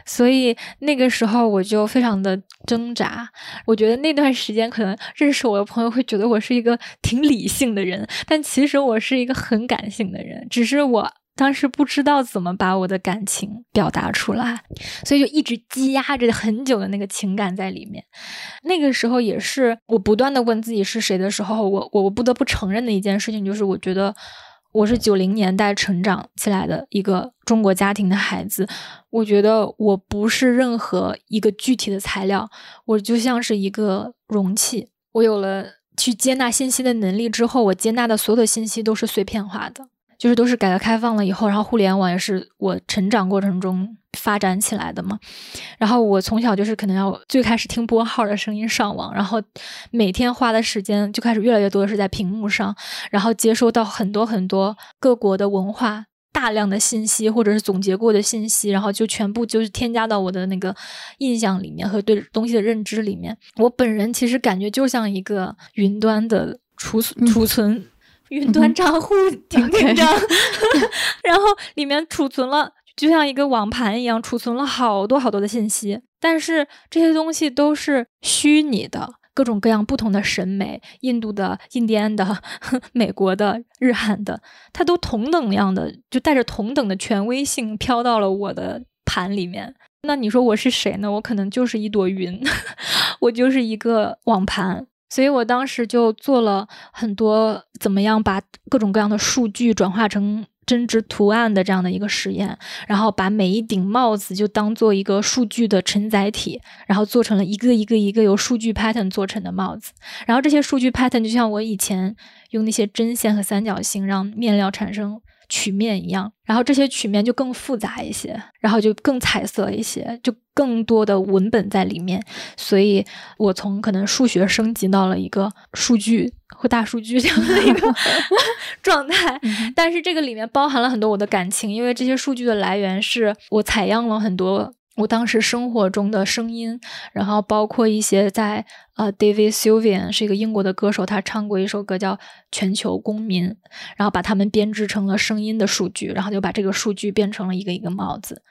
所以那个时候我就非常的挣扎。我觉得那段时间可能认识我的朋友会觉得我是一个挺理性的人，但其实我是一个很感性的人。只是我当时不知道怎么把我的感情表达出来，所以就一直积压着很久的那个情感在里面。那个时候也是我不断的问自己是谁的时候，我我我不得不承认的一件事情就是，我觉得。我是九零年代成长起来的一个中国家庭的孩子，我觉得我不是任何一个具体的材料，我就像是一个容器。我有了去接纳信息的能力之后，我接纳的所有的信息都是碎片化的。就是都是改革开放了以后，然后互联网也是我成长过程中发展起来的嘛。然后我从小就是可能要最开始听拨号的声音上网，然后每天花的时间就开始越来越多的是在屏幕上，然后接收到很多很多各国的文化大量的信息或者是总结过的信息，然后就全部就是添加到我的那个印象里面和对东西的认知里面。我本人其实感觉就像一个云端的储储存。云端账户挺 <laughs> 紧张，<laughs> 然后里面储存了，就像一个网盘一样，储存了好多好多的信息。但是这些东西都是虚拟的，各种各样不同的审美，印度的、印第安的、<laughs> 美国的、日韩的，它都同等样的，就带着同等的权威性飘到了我的盘里面。那你说我是谁呢？我可能就是一朵云，<laughs> 我就是一个网盘。所以我当时就做了很多，怎么样把各种各样的数据转化成。针织图案的这样的一个实验，然后把每一顶帽子就当做一个数据的承载体，然后做成了一个一个一个由数据 pattern 做成的帽子。然后这些数据 pattern 就像我以前用那些针线和三角形让面料产生曲面一样，然后这些曲面就更复杂一些，然后就更彩色一些，就更多的文本在里面。所以我从可能数学升级到了一个数据。或大数据这样的一个 <laughs> <laughs> 状态，但是这个里面包含了很多我的感情，因为这些数据的来源是我采样了很多我当时生活中的声音，然后包括一些在呃，David Sylvian 是一个英国的歌手，他唱过一首歌叫《全球公民》，然后把他们编织成了声音的数据，然后就把这个数据变成了一个一个帽子，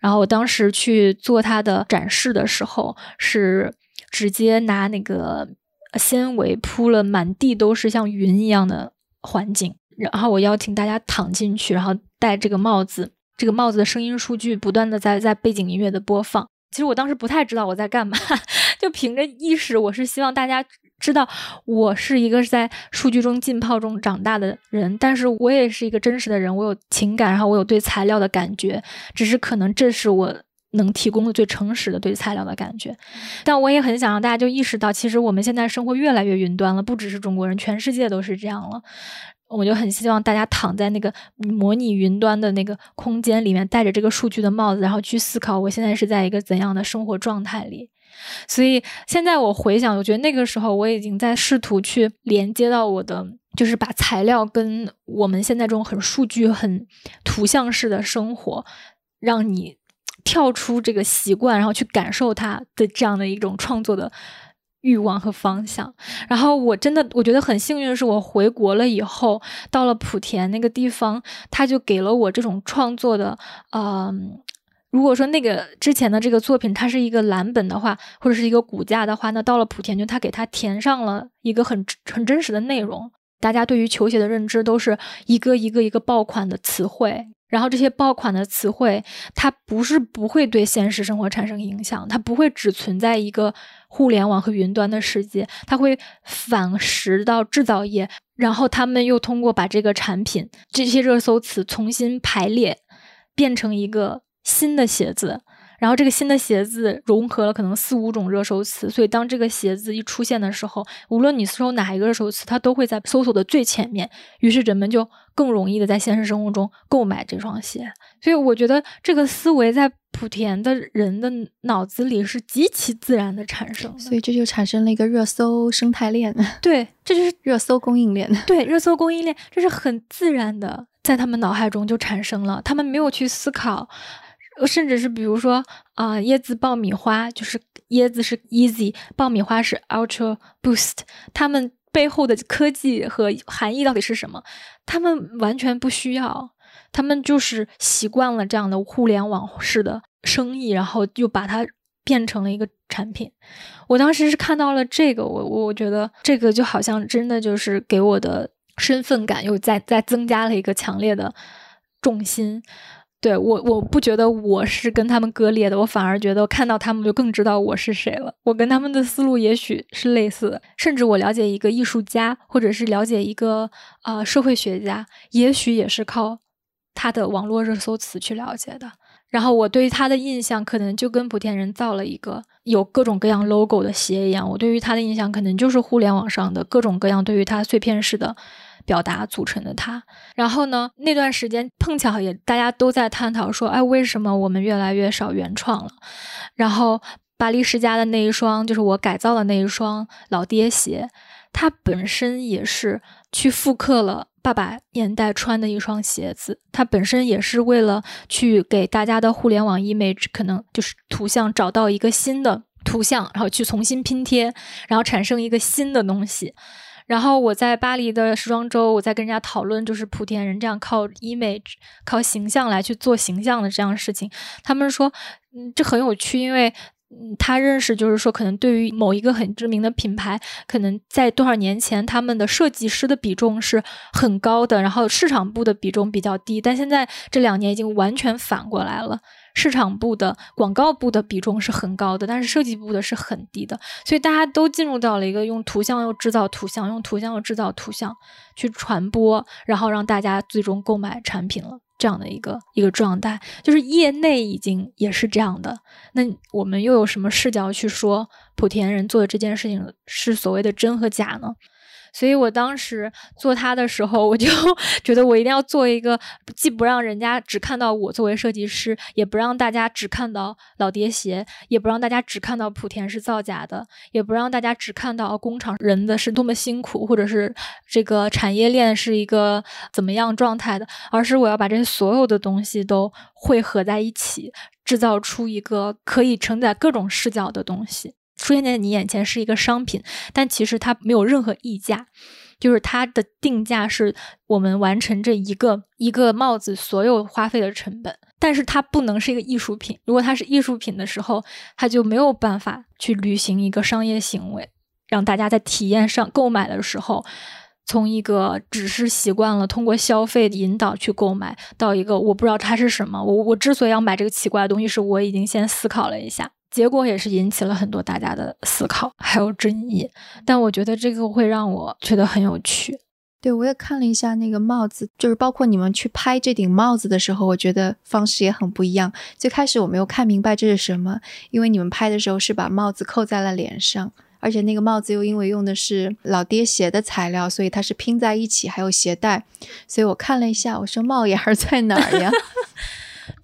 然后我当时去做他的展示的时候，是直接拿那个。纤维铺了满地都是像云一样的环境，然后我邀请大家躺进去，然后戴这个帽子，这个帽子的声音数据不断的在在背景音乐的播放。其实我当时不太知道我在干嘛，<laughs> 就凭着意识，我是希望大家知道我是一个在数据中浸泡中长大的人，但是我也是一个真实的人，我有情感，然后我有对材料的感觉，只是可能这是我。能提供的最诚实的对材料的感觉，但我也很想让大家就意识到，其实我们现在生活越来越云端了，不只是中国人，全世界都是这样了。我就很希望大家躺在那个模拟云端的那个空间里面，戴着这个数据的帽子，然后去思考我现在是在一个怎样的生活状态里。所以现在我回想，我觉得那个时候我已经在试图去连接到我的，就是把材料跟我们现在这种很数据、很图像式的生活，让你。跳出这个习惯，然后去感受它的这样的一种创作的欲望和方向。然后我真的我觉得很幸运的是，我回国了以后，到了莆田那个地方，他就给了我这种创作的，嗯，如果说那个之前的这个作品它是一个蓝本的话，或者是一个骨架的话，那到了莆田就他给他填上了一个很很真实的内容。大家对于球鞋的认知都是一个一个一个爆款的词汇。然后这些爆款的词汇，它不是不会对现实生活产生影响，它不会只存在一个互联网和云端的世界，它会反噬到制造业，然后他们又通过把这个产品这些热搜词重新排列，变成一个新的鞋子。然后这个新的鞋子融合了可能四五种热搜词，所以当这个鞋子一出现的时候，无论你搜哪一个热搜词，它都会在搜索的最前面。于是人们就更容易的在现实生活中购买这双鞋。所以我觉得这个思维在莆田的人的脑子里是极其自然的产生，所以这就产生了一个热搜生态链。<laughs> 对，这就是热搜供应链。对，热搜供应链，这是很自然的，在他们脑海中就产生了，他们没有去思考。甚至是比如说啊，椰子爆米花就是椰子是 easy，爆米花是 ultra boost，他们背后的科技和含义到底是什么？他们完全不需要，他们就是习惯了这样的互联网式的生意，然后又把它变成了一个产品。我当时是看到了这个，我我觉得这个就好像真的就是给我的身份感又再再增加了一个强烈的重心。对我，我不觉得我是跟他们割裂的，我反而觉得看到他们就更知道我是谁了。我跟他们的思路也许是类似的，甚至我了解一个艺术家，或者是了解一个啊社会学家，也许也是靠他的网络热搜词去了解的。然后我对于他的印象，可能就跟莆田人造了一个有各种各样 logo 的鞋一样，我对于他的印象可能就是互联网上的各种各样对于他碎片式的。表达组成的它，然后呢？那段时间碰巧也大家都在探讨说，哎，为什么我们越来越少原创了？然后巴黎世家的那一双，就是我改造的那一双老爹鞋，它本身也是去复刻了爸爸年代穿的一双鞋子，它本身也是为了去给大家的互联网 image 可能就是图像找到一个新的图像，然后去重新拼贴，然后产生一个新的东西。然后我在巴黎的时装周，我在跟人家讨论，就是莆田人这样靠 image、靠形象来去做形象的这样的事情。他们说，嗯，这很有趣，因为嗯他认识就是说，可能对于某一个很知名的品牌，可能在多少年前他们的设计师的比重是很高的，然后市场部的比重比较低，但现在这两年已经完全反过来了。市场部的广告部的比重是很高的，但是设计部的是很低的，所以大家都进入到了一个用图像又制造图像，用图像又制造图像去传播，然后让大家最终购买产品了这样的一个一个状态，就是业内已经也是这样的。那我们又有什么视角去说莆田人做的这件事情是所谓的真和假呢？所以我当时做它的时候，我就 <laughs> 觉得我一定要做一个，既不让人家只看到我作为设计师，也不让大家只看到老爹鞋，也不让大家只看到莆田是造假的，也不让大家只看到工厂人的是多么辛苦，或者是这个产业链是一个怎么样状态的，而是我要把这些所有的东西都汇合在一起，制造出一个可以承载各种视角的东西。出现在你眼前是一个商品，但其实它没有任何溢价，就是它的定价是我们完成这一个一个帽子所有花费的成本。但是它不能是一个艺术品，如果它是艺术品的时候，它就没有办法去履行一个商业行为，让大家在体验上购买的时候，从一个只是习惯了通过消费引导去购买，到一个我不知道它是什么，我我之所以要买这个奇怪的东西，是我已经先思考了一下。结果也是引起了很多大家的思考，还有争议。但我觉得这个会让我觉得很有趣。对我也看了一下那个帽子，就是包括你们去拍这顶帽子的时候，我觉得方式也很不一样。最开始我没有看明白这是什么，因为你们拍的时候是把帽子扣在了脸上，而且那个帽子又因为用的是老爹鞋的材料，所以它是拼在一起，还有鞋带。所以我看了一下，我说帽檐在哪儿呀？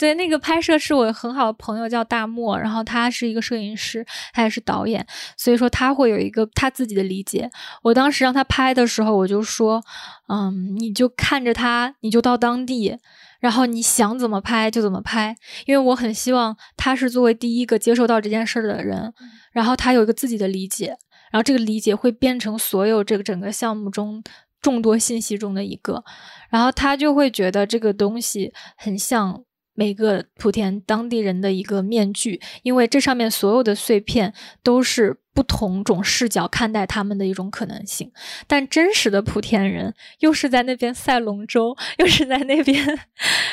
对，那个拍摄是我很好的朋友叫大漠，然后他是一个摄影师，他也是导演，所以说他会有一个他自己的理解。我当时让他拍的时候，我就说，嗯，你就看着他，你就到当地，然后你想怎么拍就怎么拍，因为我很希望他是作为第一个接受到这件事的人，然后他有一个自己的理解，然后这个理解会变成所有这个整个项目中众多信息中的一个，然后他就会觉得这个东西很像。每个莆田当地人的一个面具，因为这上面所有的碎片都是不同种视角看待他们的一种可能性。但真实的莆田人又是在那边赛龙舟，又是在那边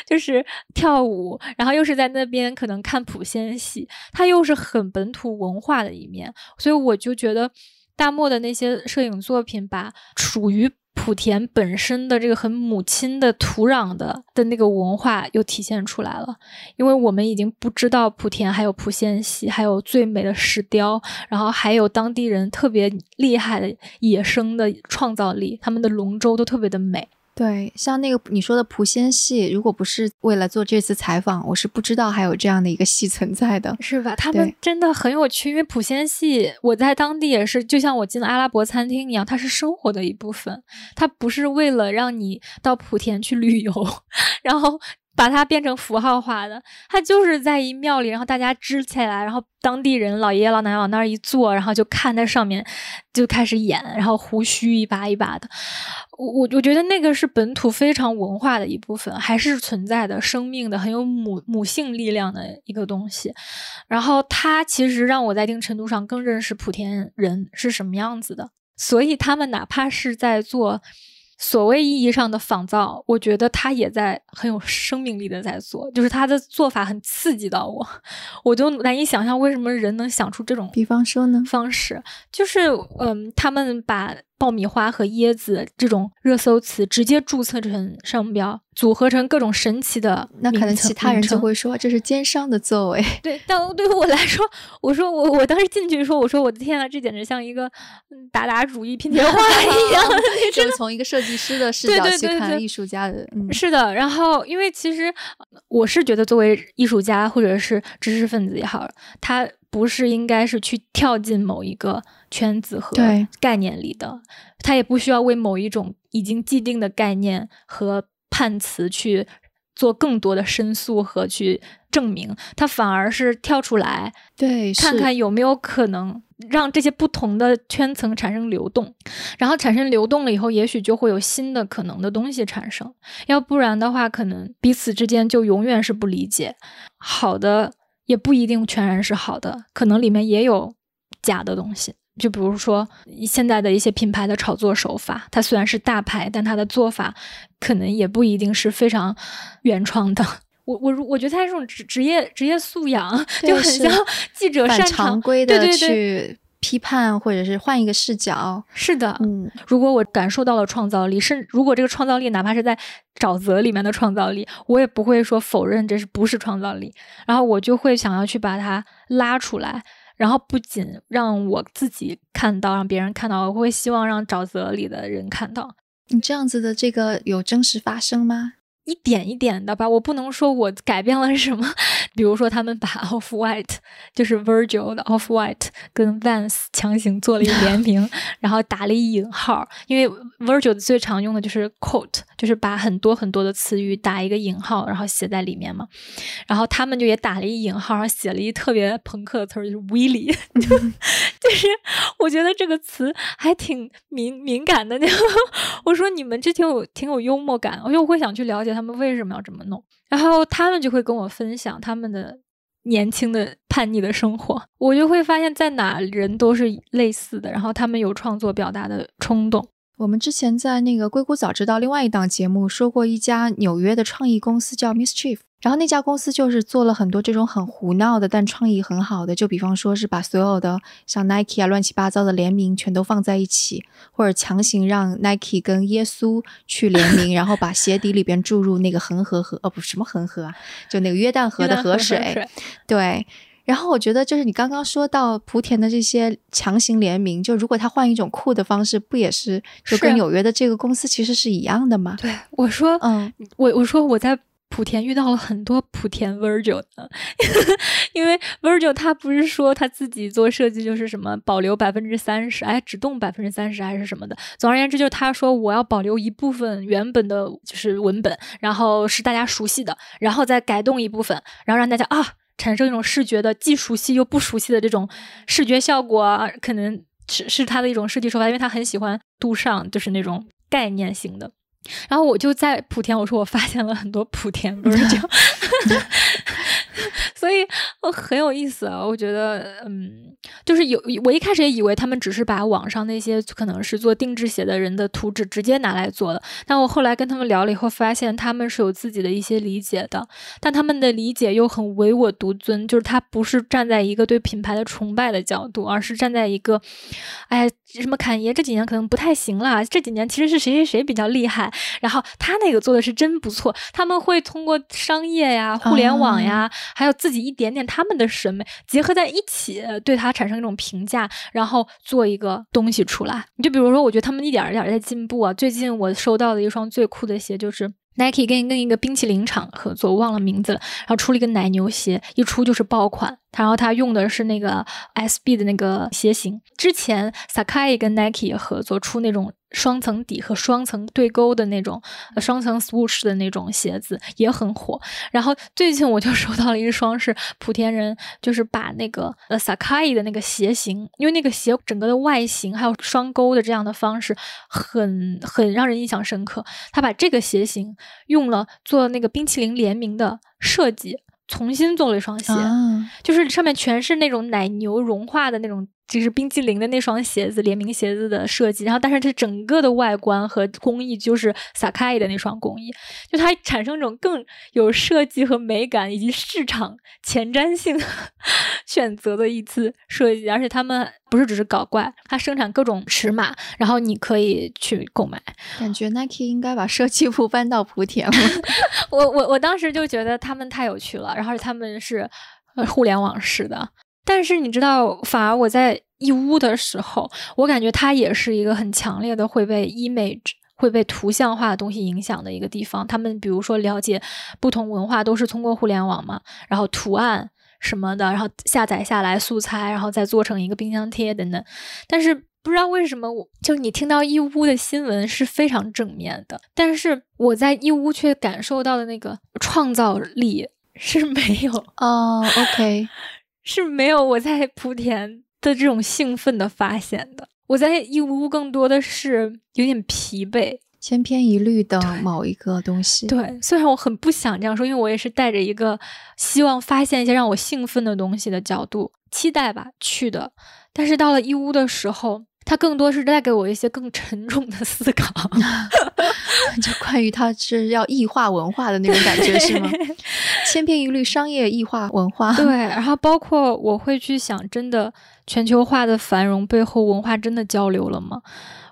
就是跳舞，然后又是在那边可能看莆仙戏，他又是很本土文化的一面。所以我就觉得大漠的那些摄影作品把属于。莆田本身的这个很母亲的土壤的的那个文化又体现出来了，因为我们已经不知道莆田还有莆仙溪，还有最美的石雕，然后还有当地人特别厉害的野生的创造力，他们的龙舟都特别的美。对，像那个你说的莆仙戏，如果不是为了做这次采访，我是不知道还有这样的一个戏存在的，是吧？他们真的很有趣，因为莆仙戏，我在当地也是，就像我进了阿拉伯餐厅一样，它是生活的一部分，它不是为了让你到莆田去旅游，<laughs> 然后。把它变成符号化的，它就是在一庙里，然后大家支起来，然后当地人老爷爷老奶奶往那儿一坐，然后就看那上面就开始演，然后胡须一把一把的。我我我觉得那个是本土非常文化的一部分，还是存在的生命的很有母母性力量的一个东西。然后它其实让我在一定程度上更认识莆田人是什么样子的，所以他们哪怕是在做。所谓意义上的仿造，我觉得他也在很有生命力的在做，就是他的做法很刺激到我，我就难以想象为什么人能想出这种，比方说呢，方式就是嗯，他们把。爆米花和椰子这种热搜词直接注册成商标，组合成各种神奇的，那可能其他人就会说这是奸商的作为。对，但对于我来说，我说我我当时进去说，我说我的天啊，这简直像一个达达主义拼贴画一 <laughs> 样，就是从一个设计师的视角去看艺术家的。是的，然后因为其实我是觉得，作为艺术家或者是知识分子也好，他。不是应该是去跳进某一个圈子和概念里的，他也不需要为某一种已经既定的概念和判词去做更多的申诉和去证明，他反而是跳出来，对，看看有没有可能让这些不同的圈层产生流动，然后产生流动了以后，也许就会有新的可能的东西产生，要不然的话，可能彼此之间就永远是不理解。好的。也不一定全然是好的，可能里面也有假的东西。就比如说现在的一些品牌的炒作手法，它虽然是大牌，但它的做法可能也不一定是非常原创的。<laughs> 我我我觉得他这种职职业职业素养 <laughs> 就很像记者擅长规的对对去批判，或者是换一个视角。是的，嗯，如果我感受到了创造力，甚如果这个创造力哪怕是在沼泽里面的创造力，我也不会说否认这是不是创造力，然后我就会想要去把它拉出来，然后不仅让我自己看到，让别人看到，我会希望让沼泽里的人看到。你这样子的这个有真实发生吗？一点一点的吧，我不能说我改变了什么。比如说，他们把 Off White 就是 Virgil 的 Off White 跟 Vans 强行做了一个 <laughs> 联名，然后打了一引号，因为 Virgil 最常用的就是 quote，就是把很多很多的词语打一个引号，然后写在里面嘛。然后他们就也打了一引号，然后写了一特别朋克的词儿，就是 Willy，<laughs> 就是我觉得这个词还挺敏敏感的。<laughs> 我说你们这挺有挺有幽默感，我就会想去了解。他们为什么要这么弄？然后他们就会跟我分享他们的年轻的叛逆的生活，我就会发现，在哪人都是类似的。然后他们有创作表达的冲动。我们之前在那个硅谷早知道另外一档节目说过一家纽约的创意公司叫 Mischief。然后那家公司就是做了很多这种很胡闹的，但创意很好的，就比方说是把所有的像 Nike 啊乱七八糟的联名全都放在一起，或者强行让 Nike 跟耶稣去联名，然后把鞋底里边注入那个恒河河，哦不什么恒河啊，就那个约旦河的河水。对。然后我觉得就是你刚刚说到莆田的这些强行联名，就如果他换一种酷的方式，不也是就跟纽约的这个公司其实是一样的吗？对，我说，嗯，我我说我在。莆田遇到了很多莆田 Virgil 的，<laughs> 因为 Virgil 他不是说他自己做设计就是什么保留百分之三十，哎，只动百分之三十还是什么的。总而言之，就是他说我要保留一部分原本的就是文本，然后是大家熟悉的，然后再改动一部分，然后让大家啊产生一种视觉的既熟悉又不熟悉的这种视觉效果，可能是是他的一种设计手法，因为他很喜欢杜尚，就是那种概念型的。然后我就在莆田，我说我发现了很多莆田不是就 <laughs> 所以我很有意思啊。我觉得，嗯，就是有我一开始也以为他们只是把网上那些可能是做定制鞋的人的图纸直接拿来做的，但我后来跟他们聊了以后，发现他们是有自己的一些理解的，但他们的理解又很唯我独尊，就是他不是站在一个对品牌的崇拜的角度，而是站在一个，哎，什么侃爷这几年可能不太行了，这几年其实是谁谁谁比较厉害。然后他那个做的是真不错，他们会通过商业呀、互联网呀，还有自己一点点他们的审美结合在一起，对他产生一种评价，然后做一个东西出来。你就比如说，我觉得他们一点一点在进步啊。最近我收到的一双最酷的鞋就是 Nike 跟跟一个冰淇淋厂合作，我忘了名字了，然后出了一个奶牛鞋，一出就是爆款。然后他用的是那个 SB 的那个鞋型，之前 Sakai 跟 Nike 合作出那种。双层底和双层对勾的那种，双层 swoosh 的那种鞋子也很火。然后最近我就收到了一双，是莆田人，就是把那个呃 Sakai 的那个鞋型，因为那个鞋整个的外形还有双勾的这样的方式，很很让人印象深刻。他把这个鞋型用了做那个冰淇淋联名的设计，重新做了一双鞋，就是上面全是那种奶牛融化的那种。就是冰激凌的那双鞋子，联名鞋子的设计，然后但是它整个的外观和工艺就是 Sacai 的那双工艺，就它产生一种更有设计和美感以及市场前瞻性 <laughs> 选择的一次设计，而且他们不是只是搞怪，它生产各种尺码，然后你可以去购买。感觉 Nike 应该把设计部搬到莆田了。<laughs> 我我我当时就觉得他们太有趣了，然后他们是互联网式的。但是你知道，反而我在义乌的时候，我感觉它也是一个很强烈的会被 image 会被图像化的东西影响的一个地方。他们比如说了解不同文化都是通过互联网嘛，然后图案什么的，然后下载下来素材，然后再做成一个冰箱贴等等。但是不知道为什么，我就你听到义乌的新闻是非常正面的，但是我在义乌却感受到的那个创造力是没有哦。OK。<laughs> 是没有我在莆田的这种兴奋的发现的。我在义乌更多的是有点疲惫，千篇一律的某一个东西。对，虽然我很不想这样说，因为我也是带着一个希望发现一些让我兴奋的东西的角度期待吧去的，但是到了义乌的时候。它更多是带给我一些更沉重的思考，<laughs> 就关于它是要异化文化的那种感觉是吗？千篇一律商业异化文化。对，然后包括我会去想，真的全球化的繁荣背后，文化真的交流了吗？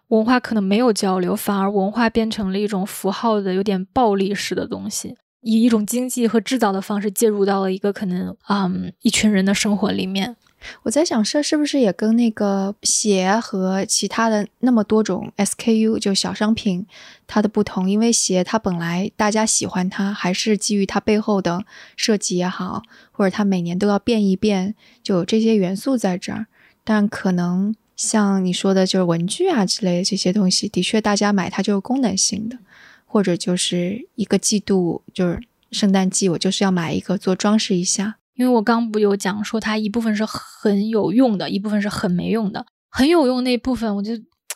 文化可能没有交流，反而文化变成了一种符号的、有点暴力式的东西，以一种经济和制造的方式介入到了一个可能嗯一群人的生活里面。我在想，这是不是也跟那个鞋和其他的那么多种 SKU 就小商品它的不同？因为鞋它本来大家喜欢它，还是基于它背后的设计也好，或者它每年都要变一变，就有这些元素在这儿。但可能像你说的，就是文具啊之类的这些东西，的确大家买它就是功能性的，或者就是一个季度，就是圣诞季，我就是要买一个做装饰一下。因为我刚不有讲说，它一部分是很有用的，一部分是很没用的。很有用那一部分，我就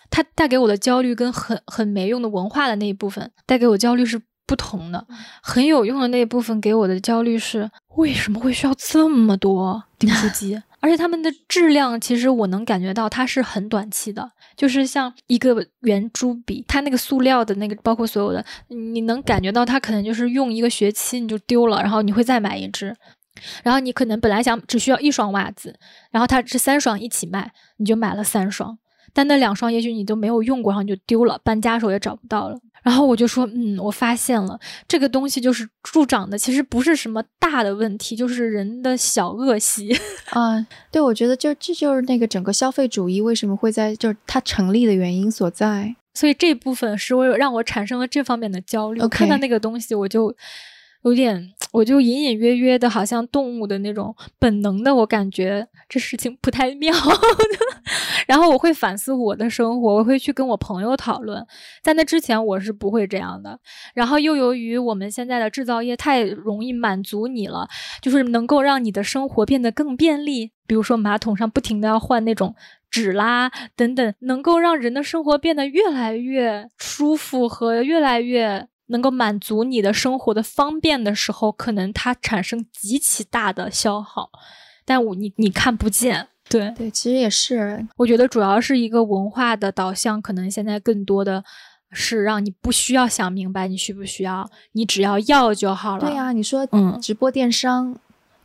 它带给我的焦虑跟很很没用的文化的那一部分带给我焦虑是不同的。很有用的那一部分给我的焦虑是为什么会需要这么多订书机？<laughs> 而且它们的质量其实我能感觉到它是很短期的，就是像一个圆珠笔，它那个塑料的那个，包括所有的，你能感觉到它可能就是用一个学期你就丢了，然后你会再买一支。然后你可能本来想只需要一双袜子，然后它是三双一起卖，你就买了三双，但那两双也许你都没有用过，然后就丢了，搬家时候也找不到了。然后我就说，嗯，我发现了这个东西就是助长的，其实不是什么大的问题，就是人的小恶习 <laughs> 啊。对，我觉得就这就是那个整个消费主义为什么会在就是它成立的原因所在。所以这部分是我让我产生了这方面的焦虑。我看到那个东西我就。有点，我就隐隐约约的，好像动物的那种本能的，我感觉这事情不太妙。<laughs> 然后我会反思我的生活，我会去跟我朋友讨论。在那之前，我是不会这样的。然后又由于我们现在的制造业太容易满足你了，就是能够让你的生活变得更便利。比如说马桶上不停的要换那种纸啦，等等，能够让人的生活变得越来越舒服和越来越。能够满足你的生活的方便的时候，可能它产生极其大的消耗，但我你你看不见，对对，其实也是，我觉得主要是一个文化的导向，可能现在更多的是让你不需要想明白你需不需要，你只要要就好了。对呀，你说嗯，直播电商，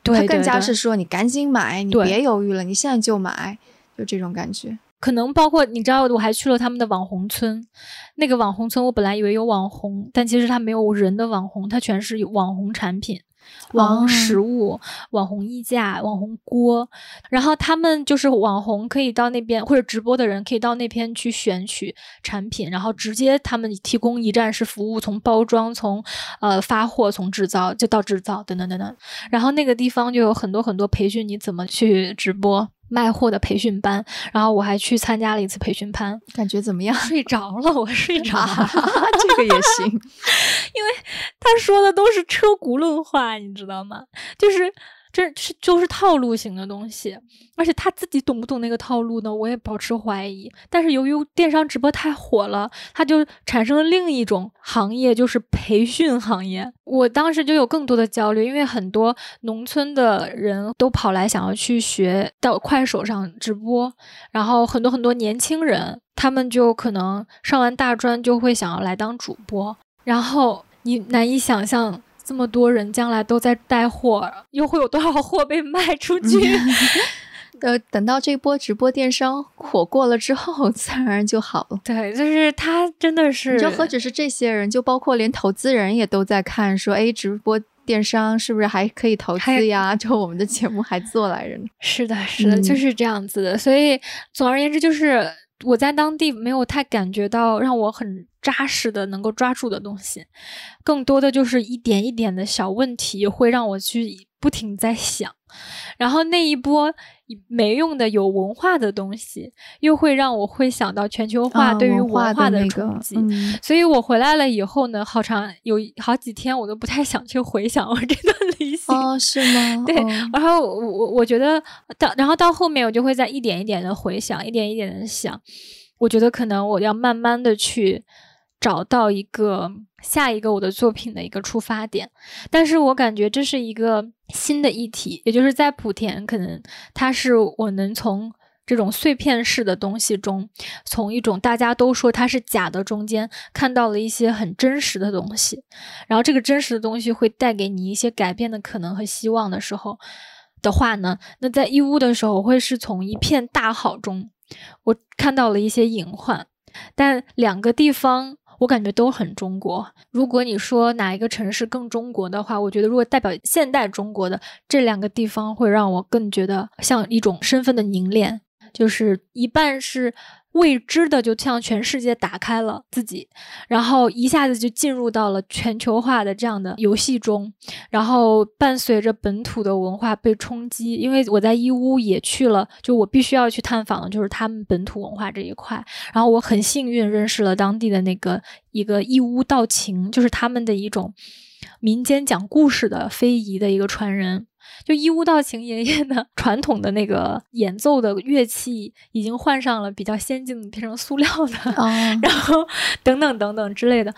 它更加是说你赶紧买，你别犹豫了，你现在就买，就这种感觉。可能包括你知道，我还去了他们的网红村。那个网红村，我本来以为有网红，但其实它没有人的网红，它全是网红产品、网红食物、网红衣架、网红锅。然后他们就是网红，可以到那边或者直播的人可以到那边去选取产品，然后直接他们提供一站式服务，从包装、从呃发货、从制造就到制造等等等等。然后那个地方就有很多很多培训，你怎么去直播。卖货的培训班，然后我还去参加了一次培训班，感觉怎么样？睡着了，我睡着了，<laughs> 这个也行，因为他说的都是车轱辘话，你知道吗？就是。这是就是套路型的东西，而且他自己懂不懂那个套路呢？我也保持怀疑。但是由于电商直播太火了，他就产生了另一种行业，就是培训行业。我当时就有更多的焦虑，因为很多农村的人都跑来想要去学到快手上直播，然后很多很多年轻人，他们就可能上完大专就会想要来当主播，然后你难以想象。这么多人将来都在带货，又会有多少货被卖出去？<laughs> 呃，等到这波直播电商火过了之后，<laughs> 自然而然就好了。对，就是他真的是，就何止是这些人，就包括连投资人也都在看，说，哎，直播电商是不是还可以投资呀？<laughs> 就我们的节目还做来着呢。是的，是的，就是这样子的。所以，总而言之，就是。我在当地没有太感觉到让我很扎实的能够抓住的东西，更多的就是一点一点的小问题会让我去不停在想，然后那一波。没用的有文化的东西，又会让我会想到全球化对于文化的冲击。所以我回来了以后呢，好长有好几天我都不太想去回想我这段旅行。哦，是吗？<laughs> 对。然后我我我觉得到然后到后面我就会在一点一点的回想，一点一点的想。我觉得可能我要慢慢的去找到一个下一个我的作品的一个出发点。但是我感觉这是一个新的议题，也就是在莆田，可能它是我能从。这种碎片式的东西中，从一种大家都说它是假的中间，看到了一些很真实的东西，然后这个真实的东西会带给你一些改变的可能和希望的时候的话呢，那在义乌的时候，我会是从一片大好中，我看到了一些隐患，但两个地方我感觉都很中国。如果你说哪一个城市更中国的话，我觉得如果代表现代中国的这两个地方，会让我更觉得像一种身份的凝练。就是一半是未知的，就向全世界打开了自己，然后一下子就进入到了全球化的这样的游戏中，然后伴随着本土的文化被冲击。因为我在义乌也去了，就我必须要去探访的就是他们本土文化这一块。然后我很幸运认识了当地的那个一个义乌道情，就是他们的一种民间讲故事的非遗的一个传人。就一屋道情爷爷呢 <laughs> 传统的那个演奏的乐器已经换上了比较先进的，变成塑料的，然后等等等等之类的，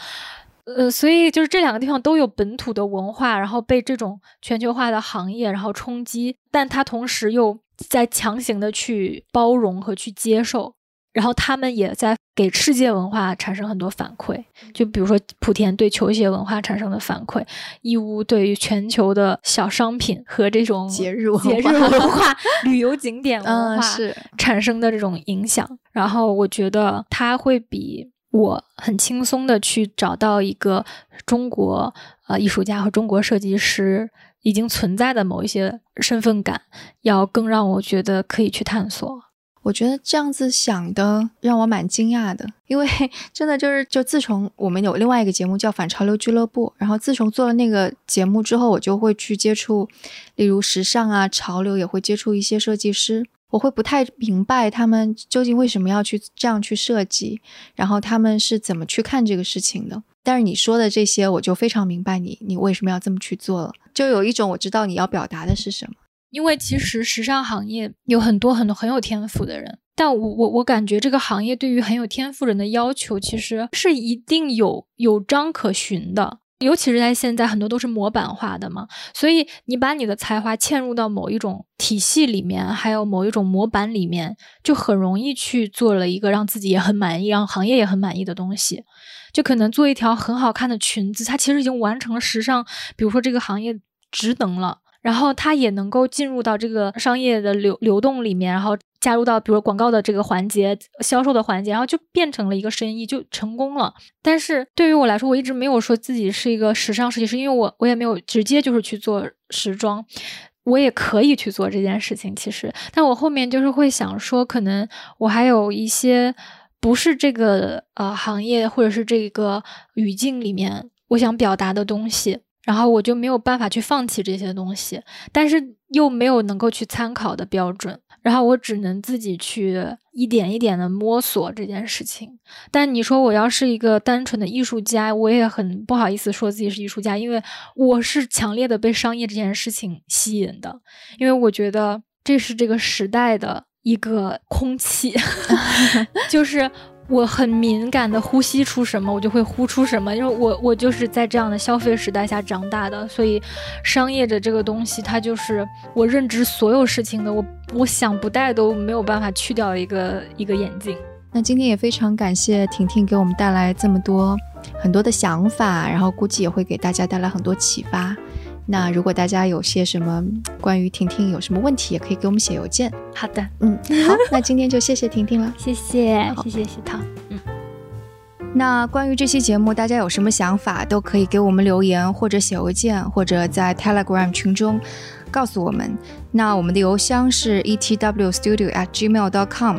呃，所以就是这两个地方都有本土的文化，然后被这种全球化的行业然后冲击，但它同时又在强行的去包容和去接受。然后他们也在给世界文化产生很多反馈，就比如说莆田对球鞋文化产生的反馈，义乌对于全球的小商品和这种节日节日文化、<laughs> 旅游景点文化是产生的这种影响。然后我觉得他会比我很轻松的去找到一个中国呃艺术家和中国设计师已经存在的某一些身份感，要更让我觉得可以去探索。我觉得这样子想的让我蛮惊讶的，因为 <laughs> 真的就是，就自从我们有另外一个节目叫《反潮流俱乐部》，然后自从做了那个节目之后，我就会去接触，例如时尚啊、潮流，也会接触一些设计师。我会不太明白他们究竟为什么要去这样去设计，然后他们是怎么去看这个事情的。但是你说的这些，我就非常明白你你为什么要这么去做了，就有一种我知道你要表达的是什么。因为其实时尚行业有很多很多很有天赋的人，但我我我感觉这个行业对于很有天赋人的要求其实是一定有有章可循的，尤其是在现在很多都是模板化的嘛，所以你把你的才华嵌入到某一种体系里面，还有某一种模板里面，就很容易去做了一个让自己也很满意、让行业也很满意的东西，就可能做一条很好看的裙子，它其实已经完成了时尚，比如说这个行业职能了。然后它也能够进入到这个商业的流流动里面，然后加入到比如广告的这个环节、销售的环节，然后就变成了一个生意，就成功了。但是对于我来说，我一直没有说自己是一个时尚设计师，因为我我也没有直接就是去做时装，我也可以去做这件事情。其实，但我后面就是会想说，可能我还有一些不是这个呃行业或者是这个语境里面我想表达的东西。然后我就没有办法去放弃这些东西，但是又没有能够去参考的标准，然后我只能自己去一点一点的摸索这件事情。但你说我要是一个单纯的艺术家，我也很不好意思说自己是艺术家，因为我是强烈的被商业这件事情吸引的，因为我觉得这是这个时代的一个空气，<laughs> 就是。我很敏感的呼吸出什么，我就会呼出什么，因为我我就是在这样的消费时代下长大的，所以商业的这个东西，它就是我认知所有事情的，我我想不戴都没有办法去掉一个一个眼镜。那今天也非常感谢婷婷给我们带来这么多很多的想法，然后估计也会给大家带来很多启发。那如果大家有些什么关于婷婷有什么问题，也可以给我们写邮件。好的，嗯，好，那今天就谢谢婷婷了，<laughs> 谢谢，谢谢喜涛，嗯。那关于这期节目，大家有什么想法，都可以给我们留言，或者写邮件，或者在 Telegram 群中告诉我们。那我们的邮箱是 etwstudio@gmail.com。